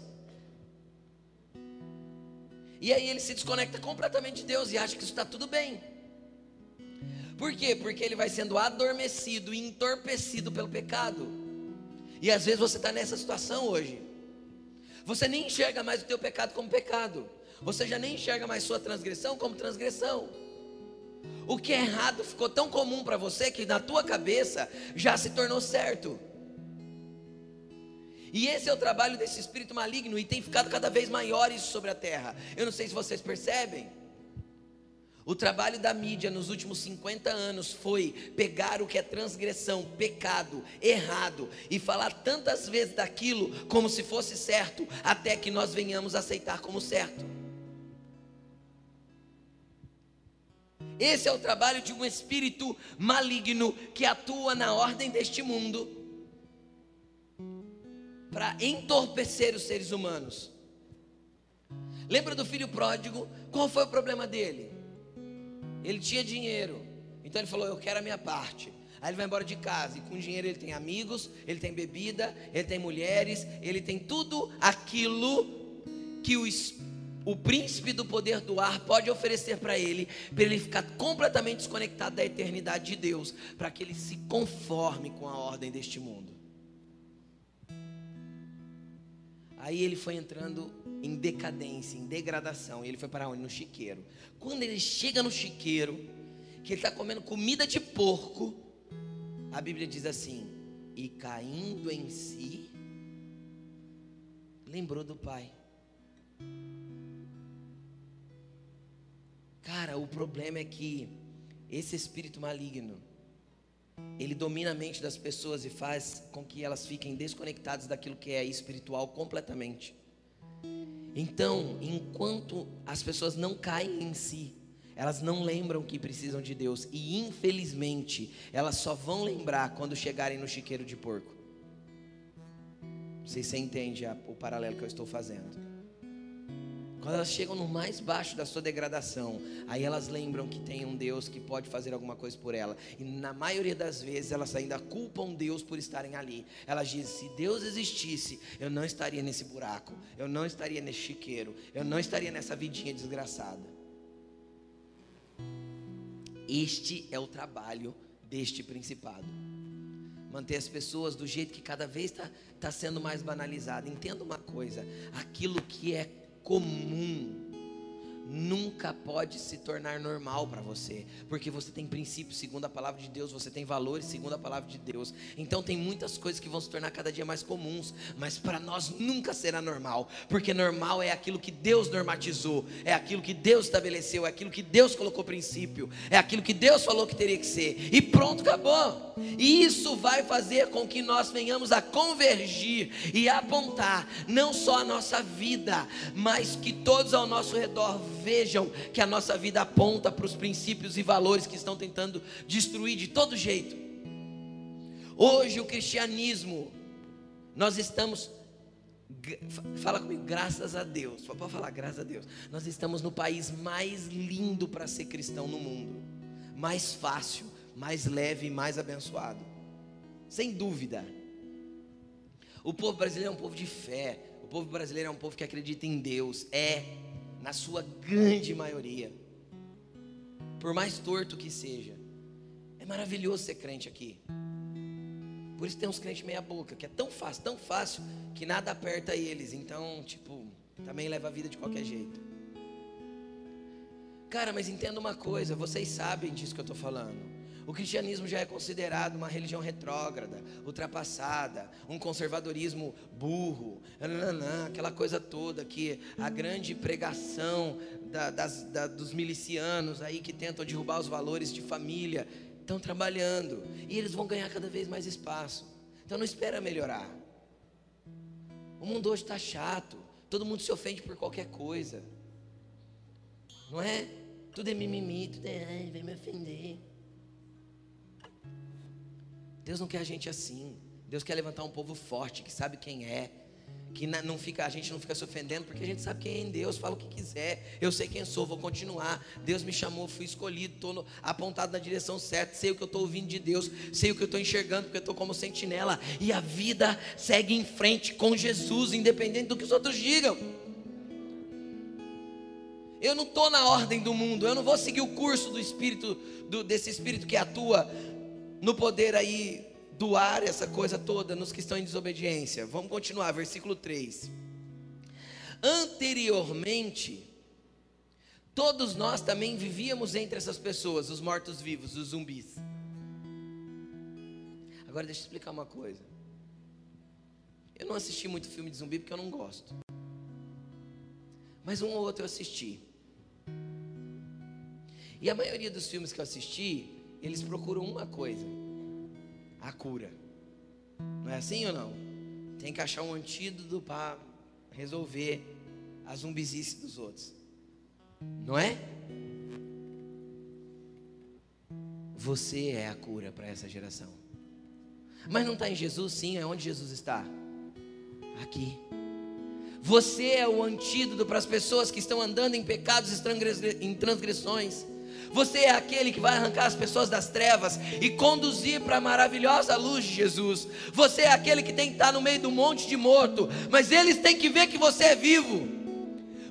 E aí ele se desconecta completamente de Deus e acha que isso está tudo bem. Por quê? Porque ele vai sendo adormecido e entorpecido pelo pecado. E às vezes você está nessa situação hoje. Você nem enxerga mais o teu pecado como pecado. Você já nem enxerga mais sua transgressão como transgressão. O que é errado ficou tão comum para você que na tua cabeça já se tornou certo. E esse é o trabalho desse espírito maligno e tem ficado cada vez maiores sobre a terra. Eu não sei se vocês percebem. O trabalho da mídia nos últimos 50 anos foi pegar o que é transgressão, pecado, errado e falar tantas vezes daquilo como se fosse certo, até que nós venhamos aceitar como certo. Esse é o trabalho de um espírito maligno que atua na ordem deste mundo para entorpecer os seres humanos. Lembra do filho pródigo? Qual foi o problema dele? Ele tinha dinheiro. Então ele falou: Eu quero a minha parte. Aí ele vai embora de casa. E com dinheiro ele tem amigos, ele tem bebida, ele tem mulheres, ele tem tudo aquilo que o, o príncipe do poder do ar pode oferecer para ele, para ele ficar completamente desconectado da eternidade de Deus, para que ele se conforme com a ordem deste mundo. Aí ele foi entrando em decadência, em degradação. E ele foi para onde? No chiqueiro. Quando ele chega no chiqueiro, que ele está comendo comida de porco, a Bíblia diz assim: e caindo em si, lembrou do pai. Cara, o problema é que esse espírito maligno, ele domina a mente das pessoas e faz com que elas fiquem desconectadas daquilo que é espiritual completamente. Então, enquanto as pessoas não caem em si, elas não lembram que precisam de Deus e infelizmente elas só vão lembrar quando chegarem no chiqueiro de porco. Não sei se você entende o paralelo que eu estou fazendo. Quando elas chegam no mais baixo da sua degradação, aí elas lembram que tem um Deus que pode fazer alguma coisa por ela. E na maioria das vezes elas ainda culpam Deus por estarem ali. Elas dizem: se Deus existisse, eu não estaria nesse buraco, eu não estaria nesse chiqueiro, eu não estaria nessa vidinha desgraçada. Este é o trabalho deste principado. Manter as pessoas do jeito que cada vez está tá sendo mais banalizado. Entenda uma coisa: aquilo que é comum nunca pode se tornar normal para você, porque você tem princípios segundo a palavra de Deus, você tem valores segundo a palavra de Deus. Então tem muitas coisas que vão se tornar cada dia mais comuns, mas para nós nunca será normal, porque normal é aquilo que Deus normatizou, é aquilo que Deus estabeleceu, é aquilo que Deus colocou princípio, é aquilo que Deus falou que teria que ser. E pronto, acabou. E isso vai fazer com que nós venhamos a convergir e apontar não só a nossa vida, mas que todos ao nosso redor vejam que a nossa vida aponta para os princípios e valores que estão tentando destruir de todo jeito. Hoje o cristianismo, nós estamos Fala comigo, graças a Deus. Pode falar, graças a Deus. Nós estamos no país mais lindo para ser cristão no mundo. Mais fácil, mais leve e mais abençoado. Sem dúvida. O povo brasileiro é um povo de fé. O povo brasileiro é um povo que acredita em Deus. É na sua grande maioria. Por mais torto que seja. É maravilhoso ser crente aqui. Por isso tem uns crentes meia boca, que é tão fácil, tão fácil, que nada aperta eles. Então, tipo, também leva a vida de qualquer jeito. Cara, mas entenda uma coisa, vocês sabem disso que eu estou falando. O cristianismo já é considerado uma religião retrógrada, ultrapassada, um conservadorismo burro, nananã, aquela coisa toda que a grande pregação da, das, da, dos milicianos aí que tentam derrubar os valores de família estão trabalhando e eles vão ganhar cada vez mais espaço. Então não espera melhorar. O mundo hoje está chato, todo mundo se ofende por qualquer coisa. Não é? Tudo é mimimi, tudo é, ai, vem me ofender. Deus não quer a gente assim. Deus quer levantar um povo forte, que sabe quem é, que não fica, a gente não fica se ofendendo, porque a gente sabe quem é em Deus, fala o que quiser. Eu sei quem sou, vou continuar. Deus me chamou, fui escolhido, estou apontado na direção certa, sei o que eu estou ouvindo de Deus, sei o que eu estou enxergando, porque eu estou como sentinela. E a vida segue em frente com Jesus, independente do que os outros digam. Eu não estou na ordem do mundo, eu não vou seguir o curso do Espírito, do, desse Espírito que atua no poder aí do ar, essa coisa toda, nos que estão em desobediência. Vamos continuar, versículo 3. Anteriormente, todos nós também vivíamos entre essas pessoas, os mortos-vivos, os zumbis. Agora deixa eu explicar uma coisa. Eu não assisti muito filme de zumbi porque eu não gosto. Mas um ou outro eu assisti. E a maioria dos filmes que eu assisti, eles procuram uma coisa: a cura. Não é assim ou não? Tem que achar um antídoto para resolver a zumbizice dos outros. Não é? Você é a cura para essa geração. Mas não está em Jesus? Sim, é onde Jesus está? Aqui. Você é o antídoto para as pessoas que estão andando em pecados e em transgressões. Você é aquele que vai arrancar as pessoas das trevas e conduzir para a maravilhosa luz de Jesus. Você é aquele que tem que estar no meio do monte de morto, mas eles têm que ver que você é vivo.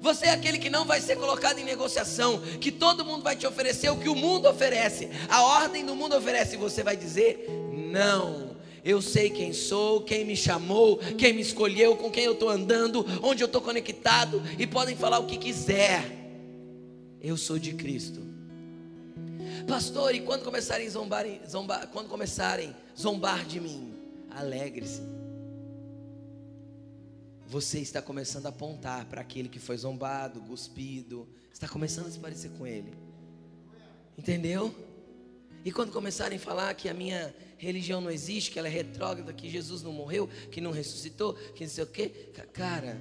Você é aquele que não vai ser colocado em negociação, que todo mundo vai te oferecer o que o mundo oferece, a ordem do mundo oferece, e você vai dizer: não. Eu sei quem sou, quem me chamou, quem me escolheu, com quem eu estou andando, onde eu estou conectado, e podem falar o que quiser. Eu sou de Cristo. Pastor, e quando começarem a zombar, zombar, quando começarem zombar de mim, alegre-se. Você está começando a apontar para aquele que foi zombado, cuspido, está começando a se parecer com ele. Entendeu? E quando começarem a falar que a minha religião não existe, que ela é retrógrada, que Jesus não morreu, que não ressuscitou, que não sei o quê, cara,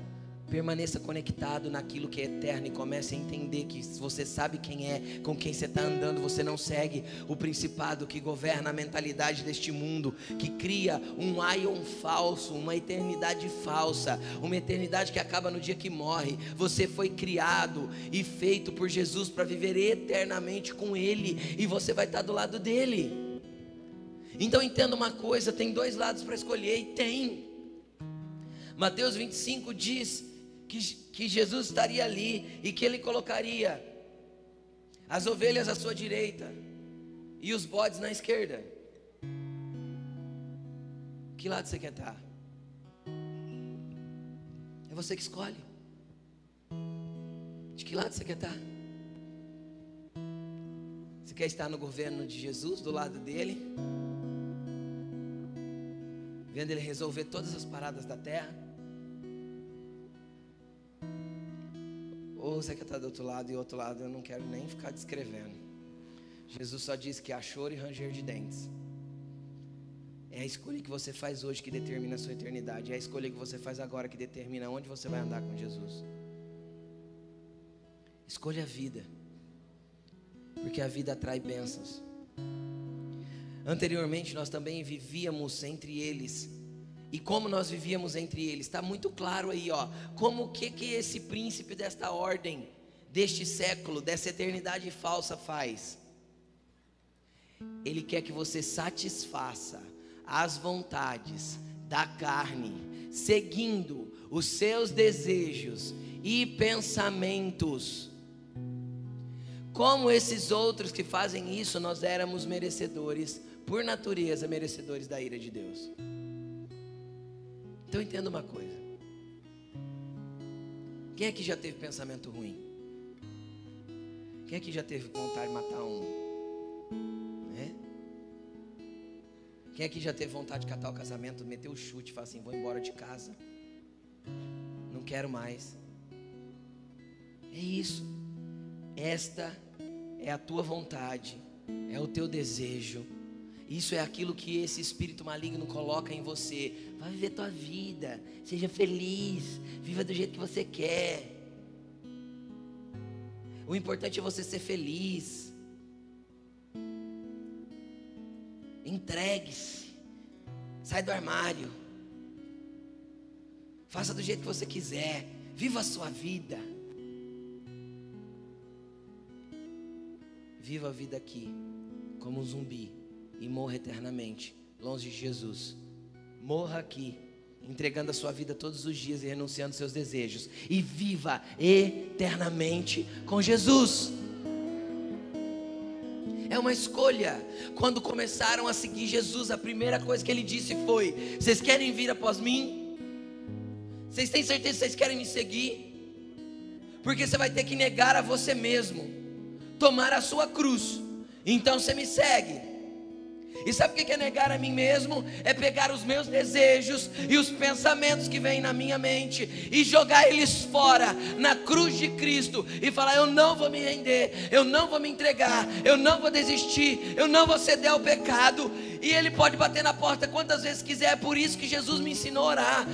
Permaneça conectado naquilo que é eterno e comece a entender que você sabe quem é, com quem você está andando, você não segue o principado que governa a mentalidade deste mundo, que cria um ion falso, uma eternidade falsa, uma eternidade que acaba no dia que morre. Você foi criado e feito por Jesus para viver eternamente com Ele, e você vai estar do lado dele. Então entenda uma coisa: tem dois lados para escolher, e tem. Mateus 25 diz que, que Jesus estaria ali e que ele colocaria as ovelhas à sua direita e os bodes na esquerda. Que lado você quer estar? É você que escolhe. De que lado você quer estar? Você quer estar no governo de Jesus, do lado dele? Vendo ele resolver todas as paradas da terra? Ou você quer estar do outro lado e o outro lado eu não quero nem ficar descrevendo. Jesus só diz que há choro e ranger de dentes. É a escolha que você faz hoje que determina a sua eternidade. É a escolha que você faz agora que determina onde você vai andar com Jesus. Escolha a vida. Porque a vida atrai bênçãos. Anteriormente nós também vivíamos entre eles e como nós vivíamos entre eles. Está muito claro aí, ó, como que que esse príncipe desta ordem, deste século, dessa eternidade falsa faz? Ele quer que você satisfaça as vontades da carne, seguindo os seus desejos e pensamentos. Como esses outros que fazem isso, nós éramos merecedores, por natureza, merecedores da ira de Deus. Então entenda uma coisa. Quem aqui já teve pensamento ruim? Quem aqui já teve vontade de matar um? Né? Quem aqui já teve vontade de catar o casamento, meter o chute, falar assim, vou embora de casa. Não quero mais. É isso. Esta é a tua vontade, é o teu desejo isso é aquilo que esse espírito maligno coloca em você. Vai viver tua vida, seja feliz, viva do jeito que você quer. O importante é você ser feliz. Entregue-se. Sai do armário. Faça do jeito que você quiser. Viva a sua vida. Viva a vida aqui como um zumbi e morra eternamente longe de Jesus. Morra aqui, entregando a sua vida todos os dias e renunciando seus desejos e viva eternamente com Jesus. É uma escolha. Quando começaram a seguir Jesus, a primeira coisa que ele disse foi: Vocês querem vir após mim? Vocês têm certeza que vocês querem me seguir? Porque você vai ter que negar a você mesmo, tomar a sua cruz. Então você me segue. E sabe o que é negar a mim mesmo? É pegar os meus desejos e os pensamentos que vêm na minha mente e jogar eles fora na cruz de Cristo e falar: Eu não vou me render, eu não vou me entregar, eu não vou desistir, eu não vou ceder ao pecado. E Ele pode bater na porta quantas vezes quiser, é por isso que Jesus me ensinou a orar.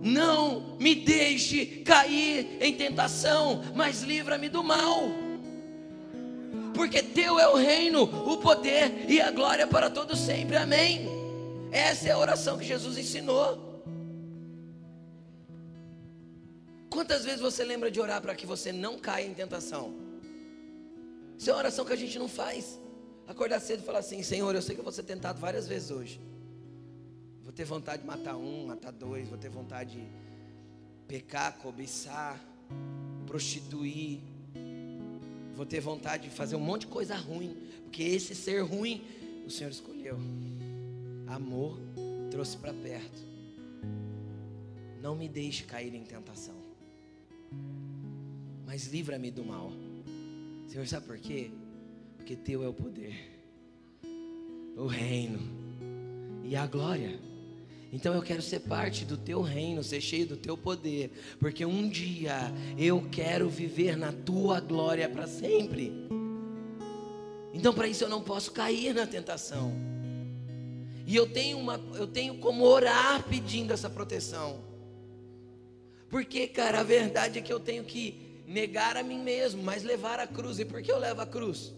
Não me deixe cair em tentação, mas livra-me do mal porque teu é o reino, o poder e a glória para todo sempre. Amém. Essa é a oração que Jesus ensinou. Quantas vezes você lembra de orar para que você não caia em tentação? Isso é uma oração que a gente não faz. Acordar cedo e falar assim: Senhor, eu sei que eu vou ser tentado várias vezes hoje. Vou ter vontade de matar um, matar dois, vou ter vontade de pecar, cobiçar, prostituir, vou ter vontade de fazer um monte de coisa ruim, porque esse ser ruim o Senhor escolheu. Amor trouxe para perto. Não me deixe cair em tentação, mas livra-me do mal. Senhor, sabe por quê? Porque teu é o poder, o reino e a glória. Então eu quero ser parte do teu reino, ser cheio do teu poder, porque um dia eu quero viver na tua glória para sempre. Então para isso eu não posso cair na tentação. E eu tenho uma eu tenho como orar pedindo essa proteção. Porque, cara, a verdade é que eu tenho que negar a mim mesmo, mas levar a cruz. E por que eu levo a cruz?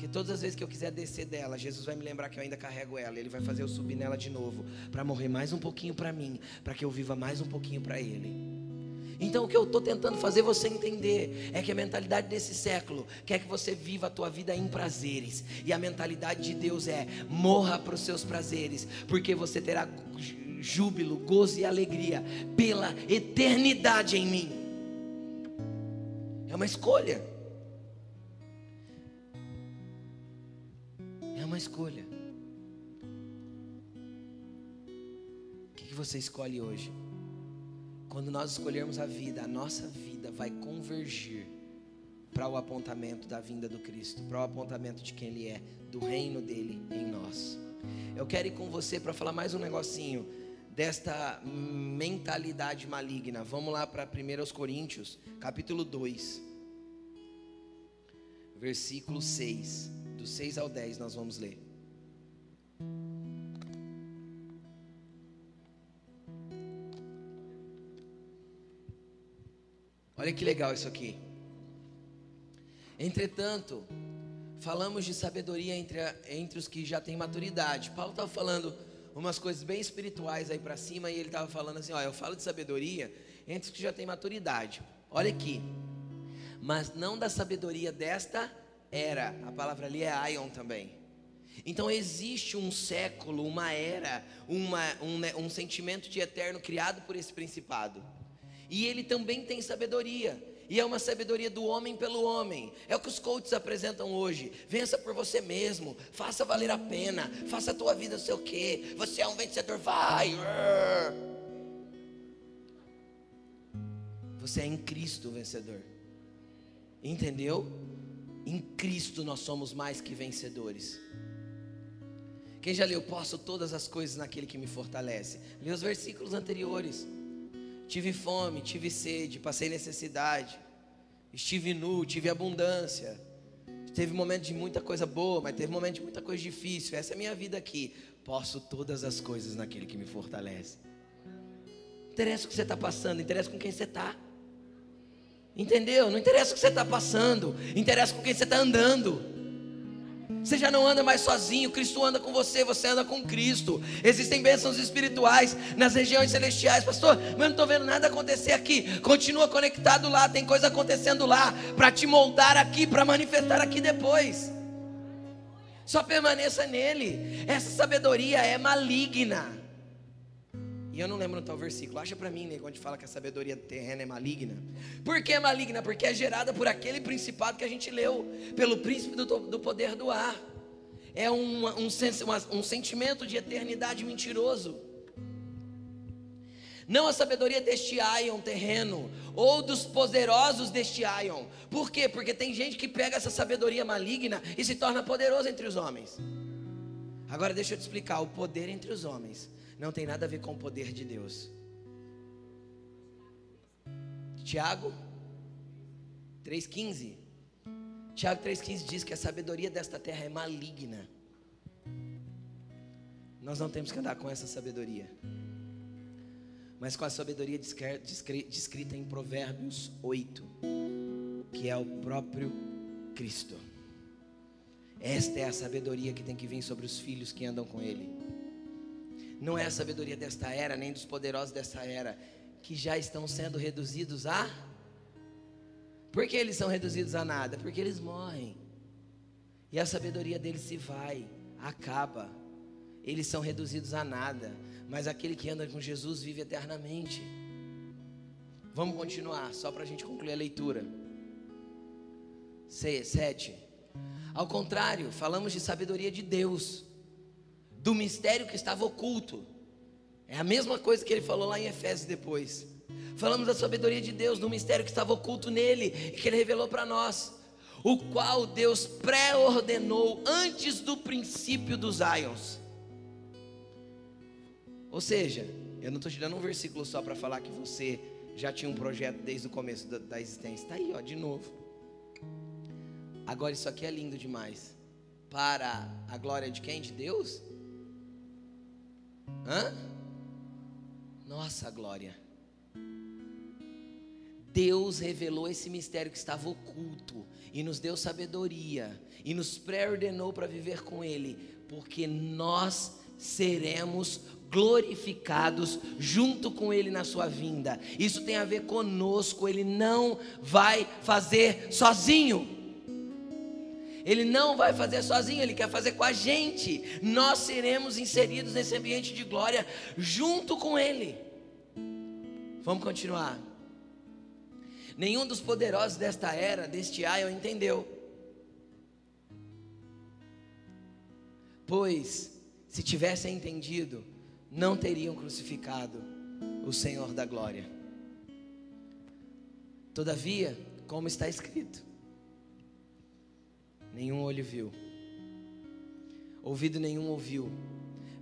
Que todas as vezes que eu quiser descer dela, Jesus vai me lembrar que eu ainda carrego ela. Ele vai fazer eu subir nela de novo, para morrer mais um pouquinho para mim, para que eu viva mais um pouquinho para Ele. Então o que eu estou tentando fazer você entender é que a mentalidade desse século quer que você viva a tua vida em prazeres. E a mentalidade de Deus é morra para os seus prazeres, porque você terá júbilo, gozo e alegria pela eternidade em mim. É uma escolha. Uma escolha. O que, que você escolhe hoje? Quando nós escolhermos a vida, a nossa vida vai convergir para o apontamento da vinda do Cristo, para o apontamento de quem Ele é, do reino dele em nós. Eu quero ir com você para falar mais um negocinho desta mentalidade maligna. Vamos lá para 1 Coríntios, capítulo 2, versículo 6 do 6 ao 10 nós vamos ler. Olha que legal isso aqui. Entretanto, falamos de sabedoria entre, a, entre os que já têm maturidade. Paulo estava falando umas coisas bem espirituais aí para cima e ele estava falando assim: ó, eu falo de sabedoria entre os que já têm maturidade. Olha aqui, mas não da sabedoria desta era, a palavra ali é Aion também. Então existe um século, uma era, uma, um, né, um sentimento de eterno criado por esse principado. E ele também tem sabedoria. E é uma sabedoria do homem pelo homem. É o que os coaches apresentam hoje. Vença por você mesmo. Faça valer a pena. Faça a tua vida sei o quê. Você é um vencedor. Vai. Você é em Cristo vencedor. Entendeu? Em Cristo nós somos mais que vencedores. Quem já leu, posso todas as coisas naquele que me fortalece? Lê os versículos anteriores. Tive fome, tive sede, passei necessidade, estive nu, tive abundância. Teve momento de muita coisa boa, mas teve momento de muita coisa difícil. Essa é a minha vida aqui. Posso todas as coisas naquele que me fortalece. Interessa o que você está passando, interessa com quem você está. Entendeu? Não interessa o que você está passando, interessa com quem você está andando. Você já não anda mais sozinho, Cristo anda com você, você anda com Cristo. Existem bênçãos espirituais nas regiões celestiais, pastor. Mas não estou vendo nada acontecer aqui. Continua conectado lá, tem coisa acontecendo lá para te moldar aqui, para manifestar aqui depois. Só permaneça nele. Essa sabedoria é maligna. Eu não lembro tal versículo. Acha para mim, né, onde fala que a sabedoria terrena é maligna. Por que é maligna? Porque é gerada por aquele principado que a gente leu, pelo príncipe do, do poder do ar. É um, um, um sentimento de eternidade mentiroso. Não a sabedoria deste Aion terreno, ou dos poderosos deste Aion. Por quê? Porque tem gente que pega essa sabedoria maligna e se torna poderoso entre os homens. Agora deixa eu te explicar: o poder entre os homens não tem nada a ver com o poder de Deus. Tiago 3,15. Tiago 3,15 diz que a sabedoria desta terra é maligna. Nós não temos que andar com essa sabedoria mas com a sabedoria descrita em Provérbios 8, que é o próprio Cristo. Esta é a sabedoria que tem que vir sobre os filhos que andam com Ele. Não é a sabedoria desta era, nem dos poderosos desta era, que já estão sendo reduzidos a. Por que eles são reduzidos a nada? Porque eles morrem. E a sabedoria deles se vai, acaba. Eles são reduzidos a nada mas aquele que anda com Jesus vive eternamente. Vamos continuar, só para a gente concluir a leitura. 7. Ao contrário, falamos de sabedoria de Deus, do mistério que estava oculto. É a mesma coisa que ele falou lá em Efésios depois. Falamos da sabedoria de Deus, do mistério que estava oculto nele e que ele revelou para nós, o qual Deus pré-ordenou antes do princípio dos aions ou seja, eu não estou te dando um versículo só para falar que você já tinha um projeto desde o começo da, da existência. Está aí, ó, de novo. Agora isso aqui é lindo demais. Para a glória de quem? De Deus? Hã? Nossa glória. Deus revelou esse mistério que estava oculto e nos deu sabedoria e nos pré-ordenou para viver com Ele, porque nós seremos glorificados junto com Ele na sua vinda. Isso tem a ver conosco, Ele não vai fazer sozinho. Ele não vai fazer sozinho, Ele quer fazer com a gente. Nós seremos inseridos nesse ambiente de glória junto com Ele. Vamos continuar. Nenhum dos poderosos desta era, deste Aion, entendeu. Pois, se tivessem entendido, não teriam crucificado o Senhor da glória. Todavia, como está escrito, nenhum olho viu, ouvido nenhum ouviu,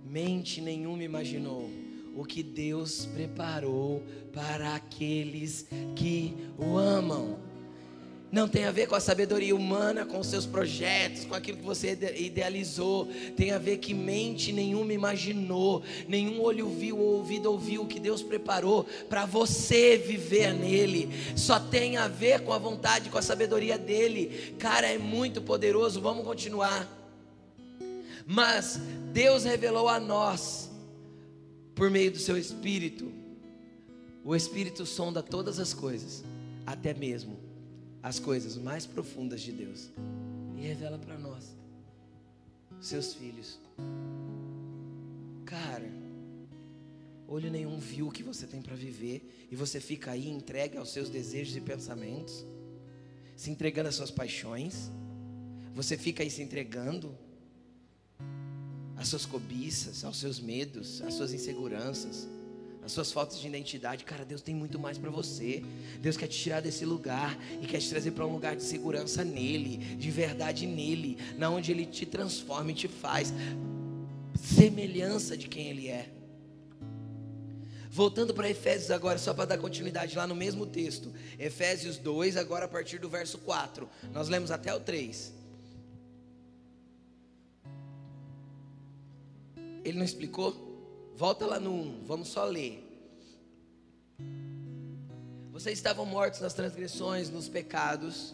mente nenhuma imaginou o que Deus preparou para aqueles que o amam. Não tem a ver com a sabedoria humana, com os seus projetos, com aquilo que você idealizou. Tem a ver que mente nenhuma imaginou, nenhum olho viu ou ouvido ouviu o que Deus preparou para você viver nele. Só tem a ver com a vontade, com a sabedoria dele. Cara, é muito poderoso. Vamos continuar. Mas Deus revelou a nós, por meio do seu Espírito, o Espírito sonda todas as coisas, até mesmo as coisas mais profundas de Deus e revela para nós, seus filhos. Cara, olho nenhum viu o que você tem para viver e você fica aí entregue aos seus desejos e pensamentos, se entregando às suas paixões. Você fica aí se entregando às suas cobiças, aos seus medos, às suas inseguranças as suas faltas de identidade. Cara, Deus tem muito mais para você. Deus quer te tirar desse lugar e quer te trazer para um lugar de segurança nele, de verdade nele, na onde ele te transforma e te faz semelhança de quem ele é. Voltando para Efésios agora, só para dar continuidade lá no mesmo texto. Efésios 2, agora a partir do verso 4. Nós lemos até o 3. Ele não explicou? Volta lá no 1, vamos só ler. Vocês estavam mortos nas transgressões, nos pecados.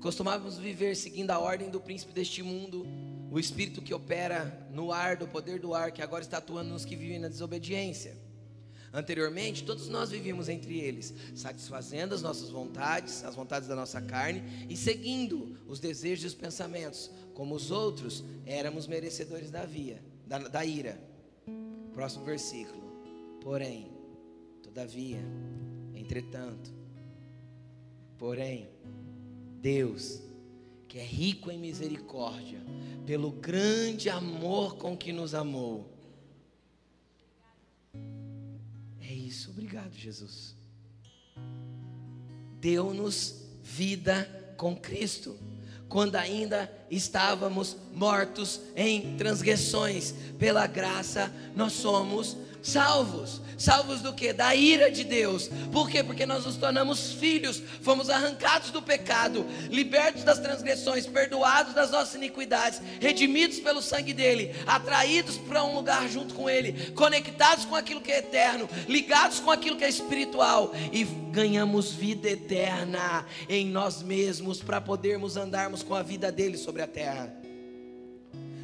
Costumávamos viver seguindo a ordem do príncipe deste mundo, o espírito que opera no ar, do poder do ar, que agora está atuando nos que vivem na desobediência. Anteriormente, todos nós vivíamos entre eles, satisfazendo as nossas vontades, as vontades da nossa carne e seguindo os desejos e os pensamentos. Como os outros, éramos merecedores da, via, da, da ira. Próximo versículo. Porém, todavia, entretanto, porém, Deus, que é rico em misericórdia, pelo grande amor com que nos amou, isso. Obrigado, Jesus. Deu-nos vida com Cristo, quando ainda estávamos mortos em transgressões, pela graça nós somos salvos. Salvos do que? Da ira de Deus. Por quê? Porque nós nos tornamos filhos, fomos arrancados do pecado, libertos das transgressões, perdoados das nossas iniquidades, redimidos pelo sangue dele, atraídos para um lugar junto com ele, conectados com aquilo que é eterno, ligados com aquilo que é espiritual e ganhamos vida eterna em nós mesmos para podermos andarmos com a vida dele sobre a terra.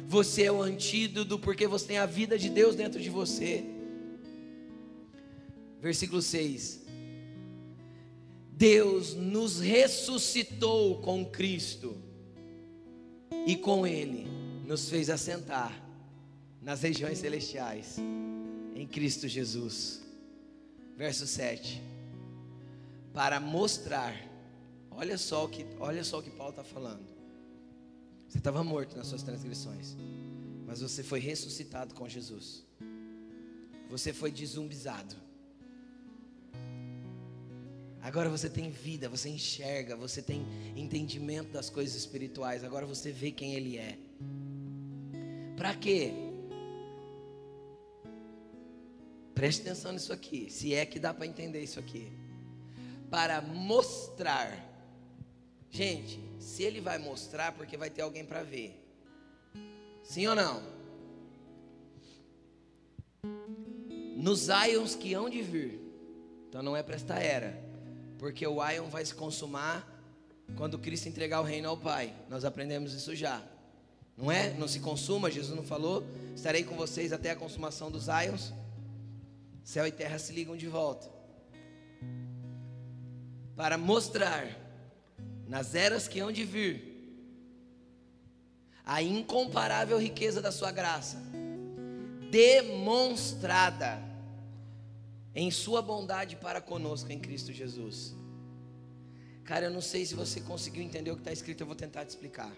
Você é o antídoto porque você tem a vida de Deus dentro de você versículo 6. Deus nos ressuscitou com Cristo e com Ele nos fez assentar nas regiões celestiais em Cristo Jesus. Verso 7. Para mostrar, olha só o que, olha só o que Paulo está falando. Você estava morto nas suas transgressões, mas você foi ressuscitado com Jesus. Você foi desumbizado Agora você tem vida, você enxerga, você tem entendimento das coisas espirituais. Agora você vê quem Ele é. Para quê? Preste atenção nisso aqui, se é que dá para entender isso aqui. Para mostrar. Gente, se Ele vai mostrar, porque vai ter alguém para ver. Sim ou não? Nos aions que hão de vir. Então não é para esta era porque o Ion vai se consumar quando Cristo entregar o reino ao Pai. Nós aprendemos isso já. Não é? Não se consuma, Jesus não falou? Estarei com vocês até a consumação dos Ions. Céu e terra se ligam de volta. Para mostrar nas eras que hão de vir a incomparável riqueza da sua graça, demonstrada em Sua bondade para conosco em Cristo Jesus. Cara, eu não sei se você conseguiu entender o que está escrito, eu vou tentar te explicar.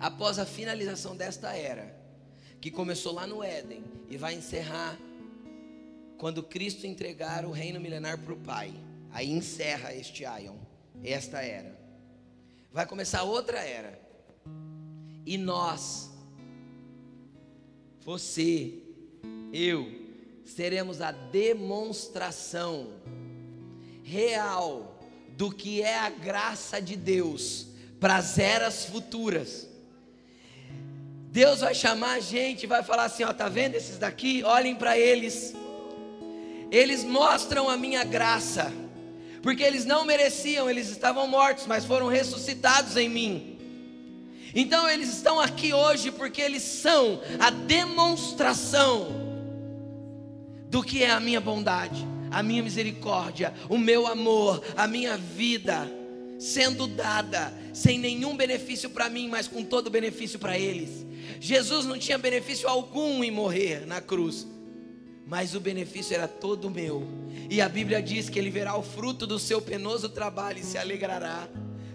Após a finalização desta era, que começou lá no Éden e vai encerrar quando Cristo entregar o reino milenar para o Pai, aí encerra este Aion, esta era. Vai começar outra era, e nós, você, eu, seremos a demonstração real do que é a graça de Deus para as eras futuras. Deus vai chamar a gente, vai falar assim: ó, tá vendo esses daqui? Olhem para eles. Eles mostram a minha graça, porque eles não mereciam, eles estavam mortos, mas foram ressuscitados em mim. Então eles estão aqui hoje porque eles são a demonstração do que é a minha bondade, a minha misericórdia, o meu amor, a minha vida sendo dada sem nenhum benefício para mim, mas com todo benefício para eles. Jesus não tinha benefício algum em morrer na cruz, mas o benefício era todo meu. E a Bíblia diz que ele verá o fruto do seu penoso trabalho e se alegrará.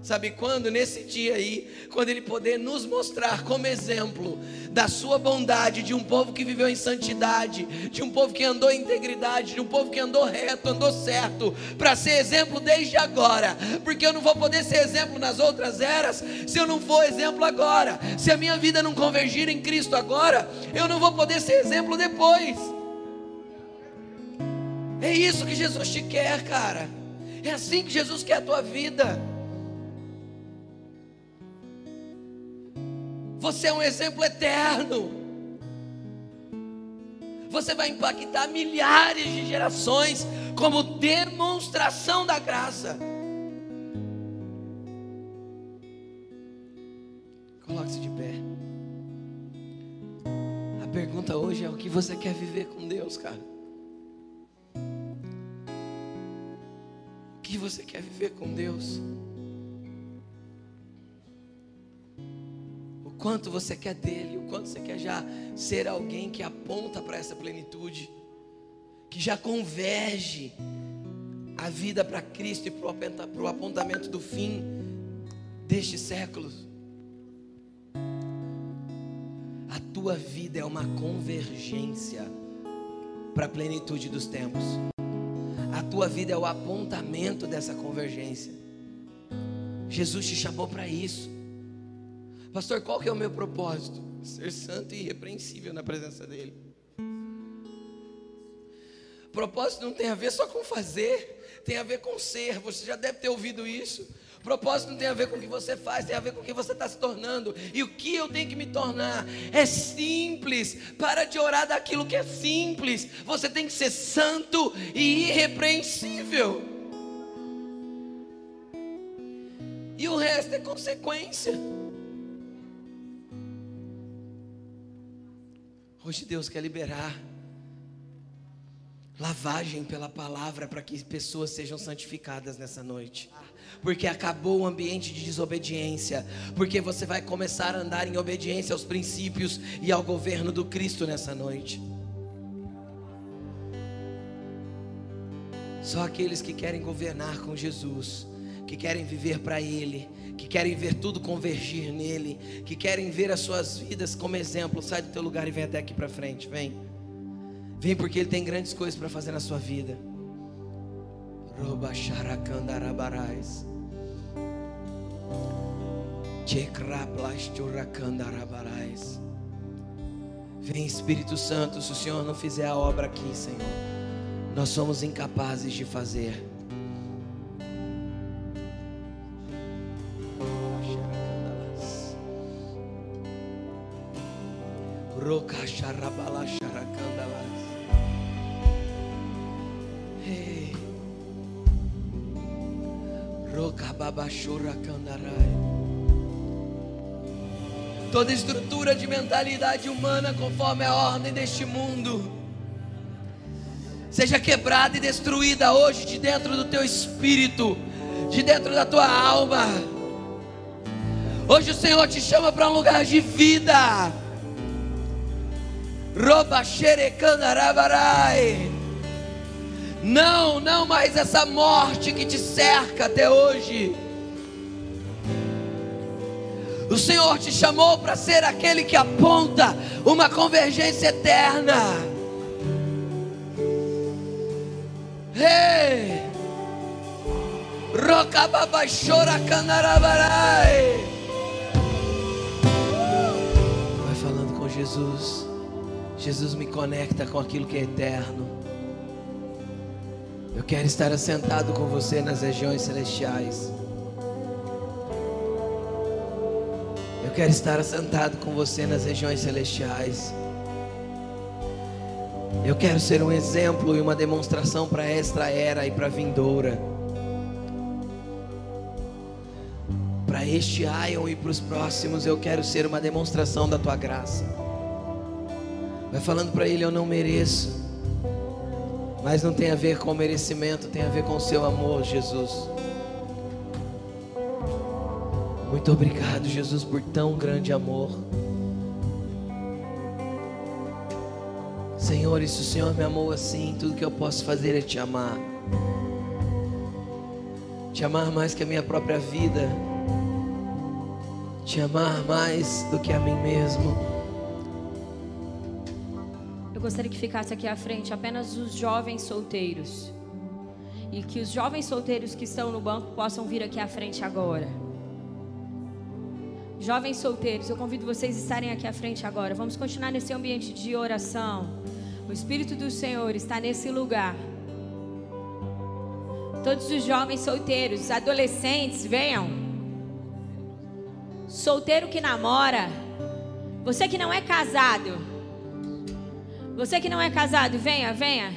Sabe quando? Nesse dia aí, quando Ele poder nos mostrar como exemplo da Sua bondade, de um povo que viveu em santidade, de um povo que andou em integridade, de um povo que andou reto, andou certo, para ser exemplo desde agora, porque eu não vou poder ser exemplo nas outras eras se eu não for exemplo agora, se a minha vida não convergir em Cristo agora, eu não vou poder ser exemplo depois. É isso que Jesus te quer, cara. É assim que Jesus quer a tua vida. Você é um exemplo eterno. Você vai impactar milhares de gerações como demonstração da graça. Coloque-se de pé. A pergunta hoje é: o que você quer viver com Deus, cara? O que você quer viver com Deus? Quanto você quer dele? O quanto você quer já ser alguém que aponta para essa plenitude? Que já converge a vida para Cristo e para o apontamento do fim deste século? A tua vida é uma convergência para a plenitude dos tempos. A tua vida é o apontamento dessa convergência. Jesus te chamou para isso. Pastor, qual que é o meu propósito? Ser santo e irrepreensível na presença dele. Propósito não tem a ver só com fazer, tem a ver com ser. Você já deve ter ouvido isso. Propósito não tem a ver com o que você faz, tem a ver com o que você está se tornando. E o que eu tenho que me tornar é simples. Para de orar daquilo que é simples. Você tem que ser santo e irrepreensível. E o resto é consequência. Hoje Deus quer liberar lavagem pela palavra para que pessoas sejam santificadas nessa noite porque acabou o ambiente de desobediência, porque você vai começar a andar em obediência aos princípios e ao governo do Cristo nessa noite. Só aqueles que querem governar com Jesus, que querem viver para Ele, que querem ver tudo convergir nele, que querem ver as suas vidas como exemplo, sai do teu lugar e vem até aqui para frente, vem. Vem porque Ele tem grandes coisas para fazer na sua vida. Vem Espírito Santo, se o Senhor não fizer a obra aqui, Senhor, nós somos incapazes de fazer. Toda estrutura de mentalidade humana conforme a ordem deste mundo seja quebrada e destruída hoje de dentro do teu espírito, de dentro da tua alma. Hoje o Senhor te chama para um lugar de vida. Roba. Não, não mais essa morte que te cerca até hoje. O Senhor te chamou para ser aquele que aponta uma convergência eterna. Hey! Rocababachora canarabarai. Vai falando com Jesus. Jesus me conecta com aquilo que é eterno. Eu quero estar assentado com você nas regiões celestiais. Eu quero estar assentado com você nas regiões celestiais. Eu quero ser um exemplo e uma demonstração para esta era e para a vindoura. Para este Ion e para os próximos, eu quero ser uma demonstração da tua graça. Vai falando para ele: Eu não mereço. Mas não tem a ver com merecimento, tem a ver com o seu amor, Jesus. Muito obrigado, Jesus, por tão grande amor. Senhor, e se o Senhor me amou assim, tudo que eu posso fazer é te amar. Te amar mais que a minha própria vida. Te amar mais do que a mim mesmo. Eu gostaria que ficasse aqui à frente apenas os jovens solteiros. E que os jovens solteiros que estão no banco possam vir aqui à frente agora. Jovens solteiros, eu convido vocês a estarem aqui à frente agora. Vamos continuar nesse ambiente de oração. O Espírito do Senhor está nesse lugar. Todos os jovens solteiros, adolescentes, venham. Solteiro que namora, você que não é casado, Você que não é casado, venha, venha.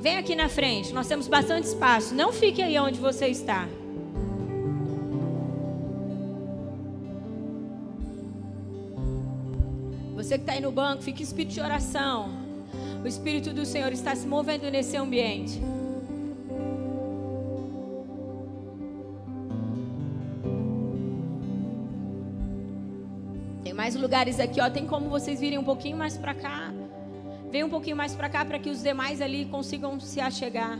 Venha aqui na frente. Nós temos bastante espaço. Não fique aí onde você está. Você que está aí no banco, fique em espírito de oração. O Espírito do Senhor está se movendo nesse ambiente. Tem mais lugares aqui, ó. Tem como vocês virem um pouquinho mais para cá. Vem um pouquinho mais para cá para que os demais ali consigam se achegar.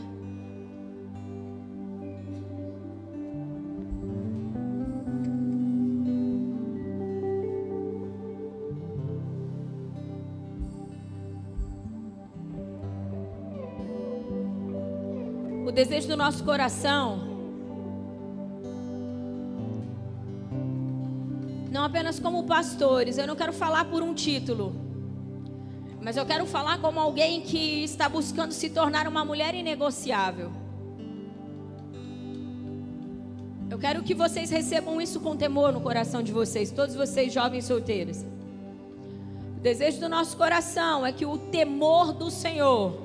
O desejo do nosso coração não apenas como pastores, eu não quero falar por um título. Mas eu quero falar como alguém que está buscando se tornar uma mulher inegociável. Eu quero que vocês recebam isso com temor no coração de vocês, todos vocês jovens solteiros. O desejo do nosso coração é que o temor do Senhor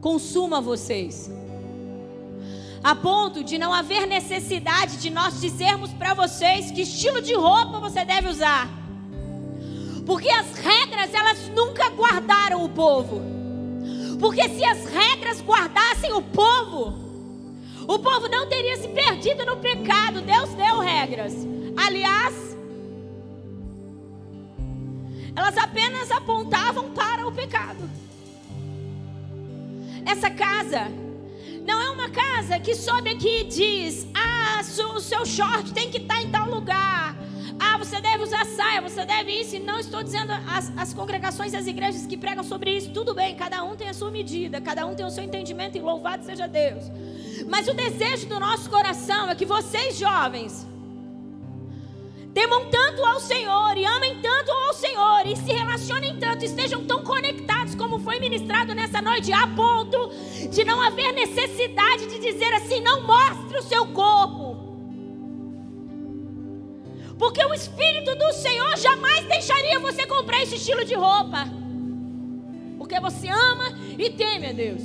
consuma vocês. A ponto de não haver necessidade de nós dizermos para vocês que estilo de roupa você deve usar. Porque as regras, elas nunca guardaram o povo. Porque se as regras guardassem o povo, o povo não teria se perdido no pecado. Deus deu regras. Aliás, elas apenas apontavam para o pecado. Essa casa não é uma casa que sobe aqui e diz: ah, o seu short tem que estar em tal lugar. Ah, você deve usar saia, você deve isso. E não estou dizendo as, as congregações e as igrejas que pregam sobre isso. Tudo bem, cada um tem a sua medida, cada um tem o seu entendimento e louvado seja Deus. Mas o desejo do nosso coração é que vocês, jovens, temam tanto ao Senhor e amem tanto ao Senhor e se relacionem tanto, estejam tão conectados como foi ministrado nessa noite, a ponto de não haver necessidade de dizer assim: não mostre o seu corpo. Porque o Espírito do Senhor jamais deixaria você comprar esse estilo de roupa. Porque você ama e teme a Deus.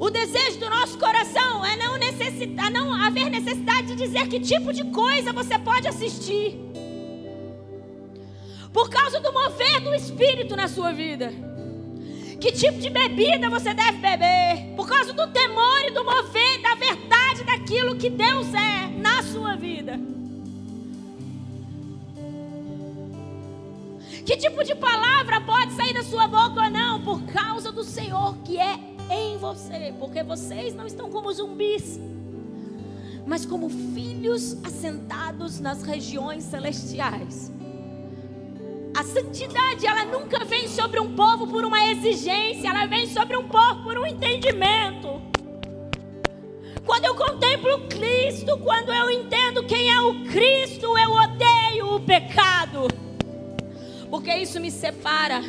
O desejo do nosso coração é não, necessitar, não haver necessidade de dizer que tipo de coisa você pode assistir. Por causa do mover do Espírito na sua vida. Que tipo de bebida você deve beber? Por causa do temor e do mover da verdade daquilo que Deus é na sua vida. Que tipo de palavra pode sair da sua boca ou não? Por causa do Senhor que é em você. Porque vocês não estão como zumbis, mas como filhos assentados nas regiões celestiais. A santidade, ela nunca vem sobre um povo por uma exigência, ela vem sobre um povo por um entendimento. Quando eu contemplo Cristo, quando eu entendo quem é o Cristo, eu odeio o pecado porque isso me separa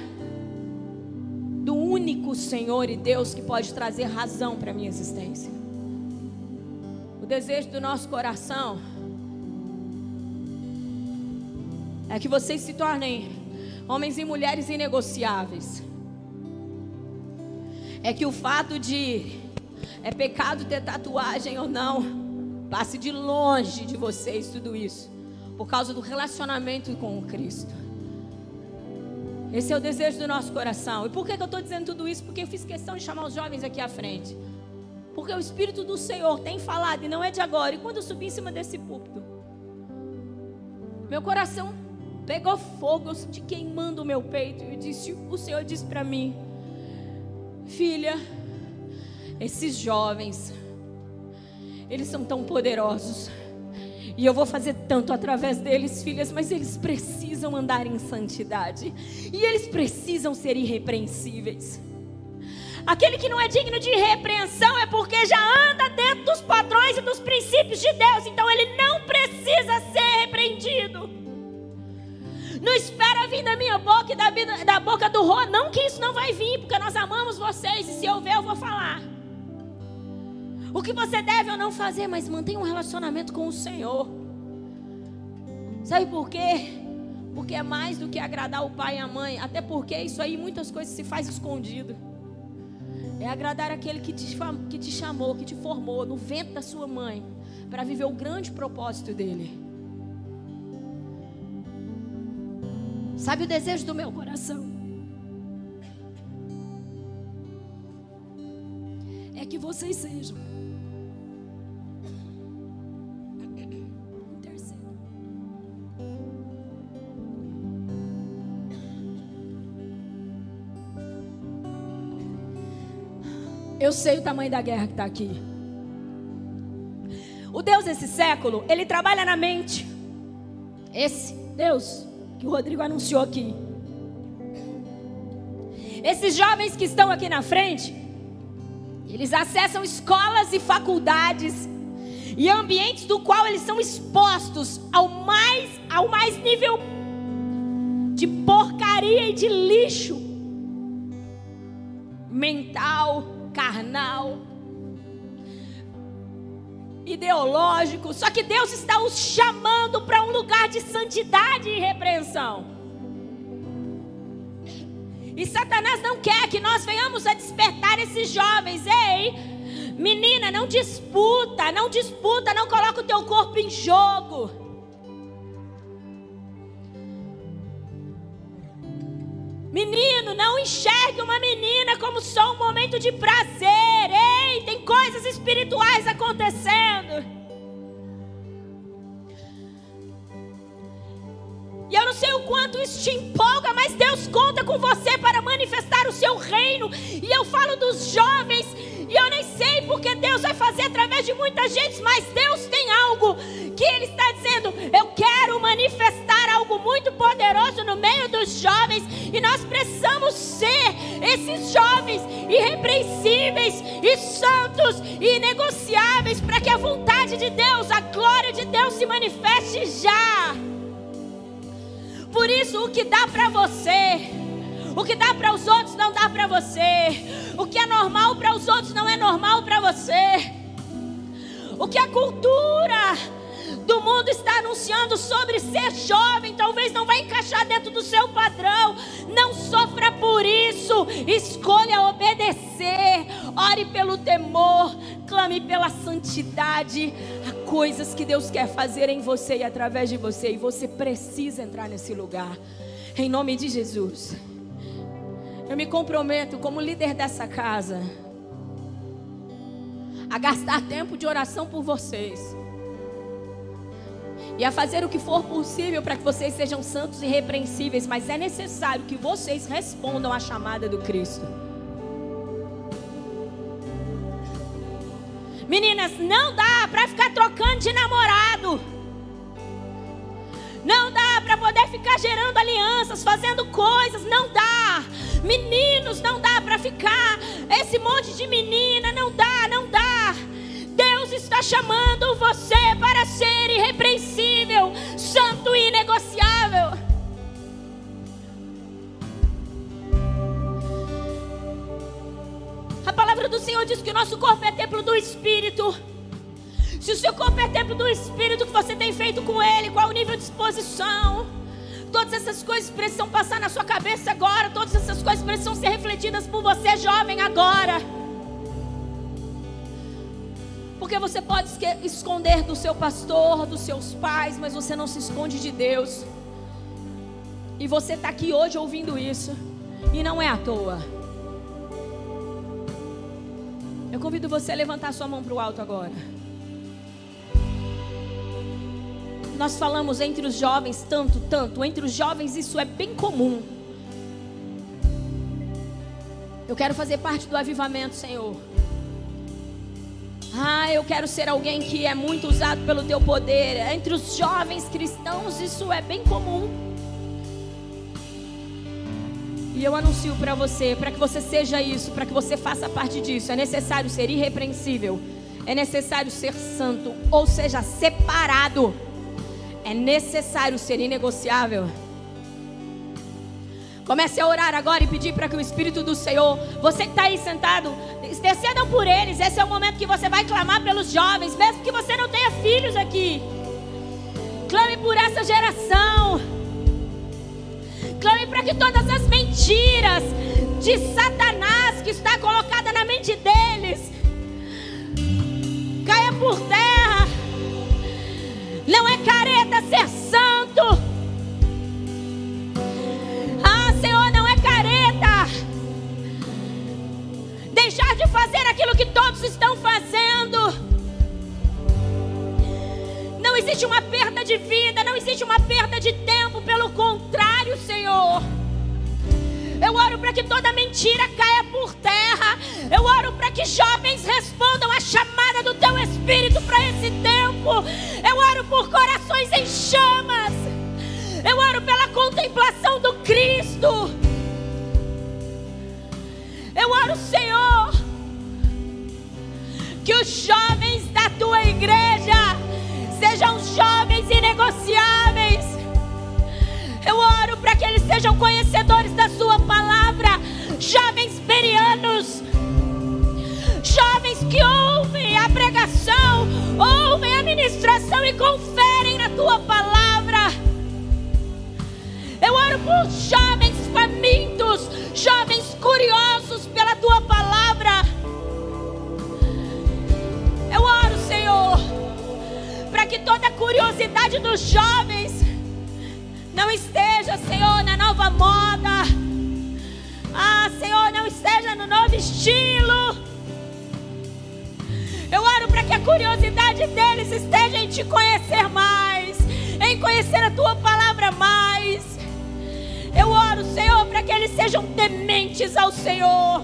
do único Senhor e Deus que pode trazer razão para a minha existência. O desejo do nosso coração é que vocês se tornem homens e mulheres inegociáveis. É que o fato de é pecado ter tatuagem ou não, passe de longe de vocês tudo isso, por causa do relacionamento com o Cristo. Esse é o desejo do nosso coração. E por que, que eu estou dizendo tudo isso? Porque eu fiz questão de chamar os jovens aqui à frente. Porque o Espírito do Senhor tem falado, e não é de agora. E quando eu subi em cima desse púlpito, meu coração pegou fogo, eu senti queimando o meu peito. E disse, o Senhor disse para mim: Filha, esses jovens, eles são tão poderosos. E eu vou fazer tanto através deles, filhas, mas eles precisam andar em santidade. E eles precisam ser irrepreensíveis. Aquele que não é digno de repreensão é porque já anda dentro dos padrões e dos princípios de Deus. Então ele não precisa ser repreendido. Não espera vir da minha boca e da, da boca do Rô. Não que isso não vai vir, porque nós amamos vocês. E se eu ver, eu vou falar o que você deve ou não fazer, mas mantenha um relacionamento com o Senhor. Sabe por quê? Porque é mais do que agradar o pai e a mãe. Até porque isso aí, muitas coisas se faz escondido. É agradar aquele que te, que te chamou, que te formou no ventre da sua mãe. Para viver o grande propósito dele. Sabe o desejo do meu coração? É que vocês sejam Eu sei o tamanho da guerra que está aqui. O Deus desse século, ele trabalha na mente. Esse Deus que o Rodrigo anunciou aqui. Esses jovens que estão aqui na frente, eles acessam escolas e faculdades e ambientes do qual eles são expostos ao mais ao mais nível de porcaria e de lixo mental, carnal, ideológico. Só que Deus está os chamando para um lugar de santidade e repreensão. E Satanás não quer que nós venhamos a despertar esses jovens. Ei, menina, não disputa, não disputa, não coloca o teu corpo em jogo. Menino, não enxergue uma menina como só um momento de prazer. Ei, tem coisas espirituais acontecendo. E eu não sei o quanto isso te empolga, mas Deus conta com você para manifestar o seu reino. E eu falo dos jovens, e eu nem sei porque Deus vai fazer através de muita gente, mas Deus tem algo que Ele está dizendo: eu quero manifestar algo muito poderoso no meio dos jovens, e nós precisamos ser esses jovens irrepreensíveis e santos e negociáveis para que a vontade de Deus, a glória de Deus se manifeste já. Por isso, o que dá para você, o que dá para os outros não dá para você, o que é normal para os outros não é normal para você, o que a cultura do mundo está anunciando sobre ser jovem, talvez não vai encaixar dentro do seu padrão. Não sofra por isso. Escolha obedecer. Ore pelo temor, clame pela santidade. Há coisas que Deus quer fazer em você e através de você, e você precisa entrar nesse lugar. Em nome de Jesus. Eu me comprometo como líder dessa casa a gastar tempo de oração por vocês e a fazer o que for possível para que vocês sejam santos e repreensíveis, mas é necessário que vocês respondam à chamada do Cristo. Meninas, não dá para ficar trocando de namorado. Não dá para poder ficar gerando alianças, fazendo coisas, não dá. Meninos, não dá para ficar esse monte de menina, não dá, não dá. Deus está chamando você para ser irrepreensível, santo e inegociável. A palavra do Senhor diz que o nosso corpo é templo do Espírito. Se o seu corpo é templo do Espírito, o que você tem feito com ele? Qual o nível de exposição? Todas essas coisas precisam passar na sua cabeça agora. Todas essas coisas precisam ser refletidas por você, jovem, agora. Porque você pode esconder do seu pastor, dos seus pais, mas você não se esconde de Deus. E você está aqui hoje ouvindo isso. E não é à toa. Eu convido você a levantar sua mão para o alto agora. Nós falamos entre os jovens tanto, tanto. Entre os jovens isso é bem comum. Eu quero fazer parte do avivamento, Senhor. Ah, eu quero ser alguém que é muito usado pelo teu poder. Entre os jovens cristãos, isso é bem comum. E eu anuncio para você, para que você seja isso, para que você faça parte disso, é necessário ser irrepreensível, é necessário ser santo, ou seja, separado, é necessário ser inegociável. Comece a orar agora e pedir para que o Espírito do Senhor, você que está aí sentado, intercedam por eles. Esse é o momento que você vai clamar pelos jovens, mesmo que você não tenha filhos aqui. Clame por essa geração. Clame para que todas as mentiras de Satanás que está colocada na mente deles caia por terra. Não é careta ser santo. Ah, Senhor, não é careta. Deixar de fazer aquilo que todos estão fazendo. Não existe uma perda de vida, não existe uma perda de tempo, pelo contrário, Senhor. Eu oro para que toda mentira caia por terra. Eu oro para que jovens respondam à chamada do teu espírito para esse tempo. Oro por corações em chamas. Eu oro pela contemplação do Cristo. Eu oro, Senhor, que os jovens da tua igreja sejam jovens inegociáveis. Eu oro para que eles sejam conhecedores da Sua palavra, jovens perianos, jovens que ouvem a pregação, ouvem ministração e conferem na Tua palavra. Eu oro por jovens famintos, jovens curiosos pela Tua palavra. Eu oro, Senhor, para que toda a curiosidade dos jovens não esteja, Senhor, na nova moda. Ah, Senhor, não esteja no novo estilo. Oro para que a curiosidade deles esteja em te conhecer mais, em conhecer a tua palavra mais. Eu oro, Senhor, para que eles sejam tementes ao Senhor.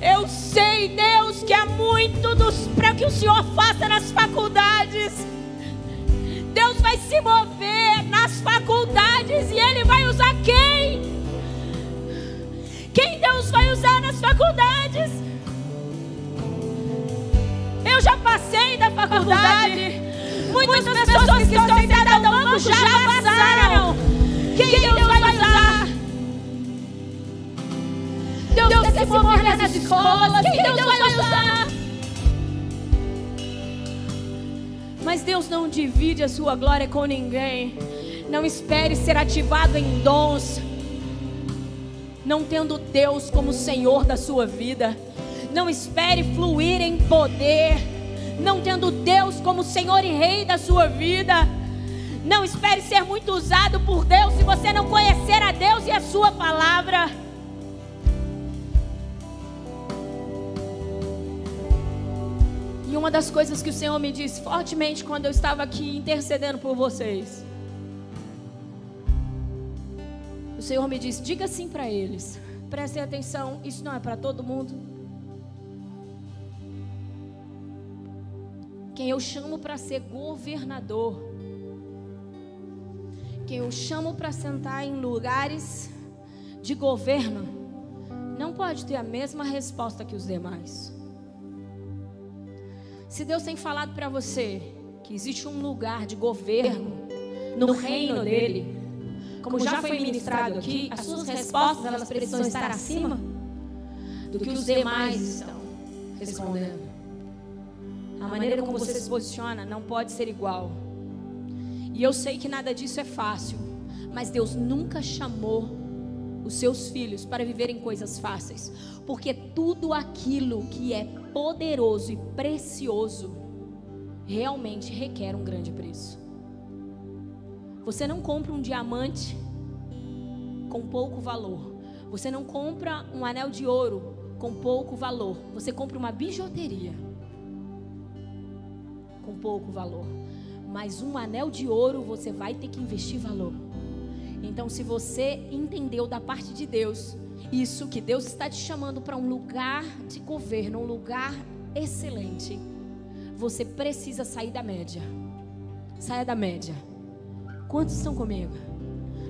Eu sei, Deus, que há muito para que o Senhor faça nas faculdades. Deus vai se mover nas faculdades e Ele vai usar quem? Quem Deus vai usar nas faculdades? Eu já passei da faculdade. Muitas, Muitas pessoas, que estão sentadas no banco já passaram. Quem, quem Deus, Deus vai usar? Deus, Deus quer se mover nas escolas. Quem Deus, Deus vai usar? Mas Deus não divide a sua glória com ninguém. Não espere ser ativado em dons, não tendo Deus como Senhor da sua vida. Não espere fluir em poder, não tendo Deus como Senhor e Rei da sua vida. Não espere ser muito usado por Deus se você não conhecer a Deus e a sua palavra. E uma das coisas que o Senhor me disse fortemente quando eu estava aqui intercedendo por vocês. O Senhor me disse: diga assim para eles. Prestem atenção, isso não é para todo mundo. Quem eu chamo para ser governador, quem eu chamo para sentar em lugares de governo, não pode ter a mesma resposta que os demais. Se Deus tem falado para você que existe um lugar de governo no reino dele, como já foi ministrado aqui, as suas respostas elas precisam estar acima do que os demais estão respondendo. A maneira como você se posiciona não pode ser igual. E eu sei que nada disso é fácil, mas Deus nunca chamou os seus filhos para viverem coisas fáceis, porque tudo aquilo que é poderoso e precioso realmente requer um grande preço. Você não compra um diamante com pouco valor. Você não compra um anel de ouro com pouco valor. Você compra uma bijuteria com pouco valor. Mas um anel de ouro você vai ter que investir valor. Então, se você entendeu da parte de Deus isso que Deus está te chamando para um lugar de governo, um lugar excelente, você precisa sair da média. Saia da média. Quantos estão comigo?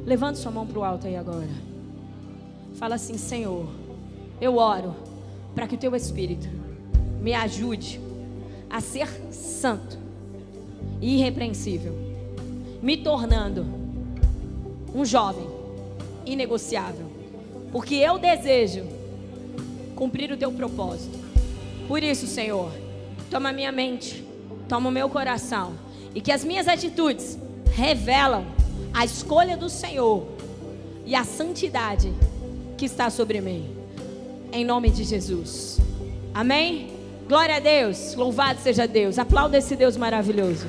Levante sua mão para o alto aí agora. Fala assim, Senhor, eu oro para que o teu Espírito me ajude a ser santo e irrepreensível, me tornando um jovem inegociável porque eu desejo cumprir o teu propósito. Por isso, Senhor, toma minha mente, toma o meu coração e que as minhas atitudes revelam a escolha do Senhor e a santidade que está sobre mim. Em nome de Jesus. Amém? Glória a Deus. Louvado seja Deus. Aplauda esse Deus maravilhoso.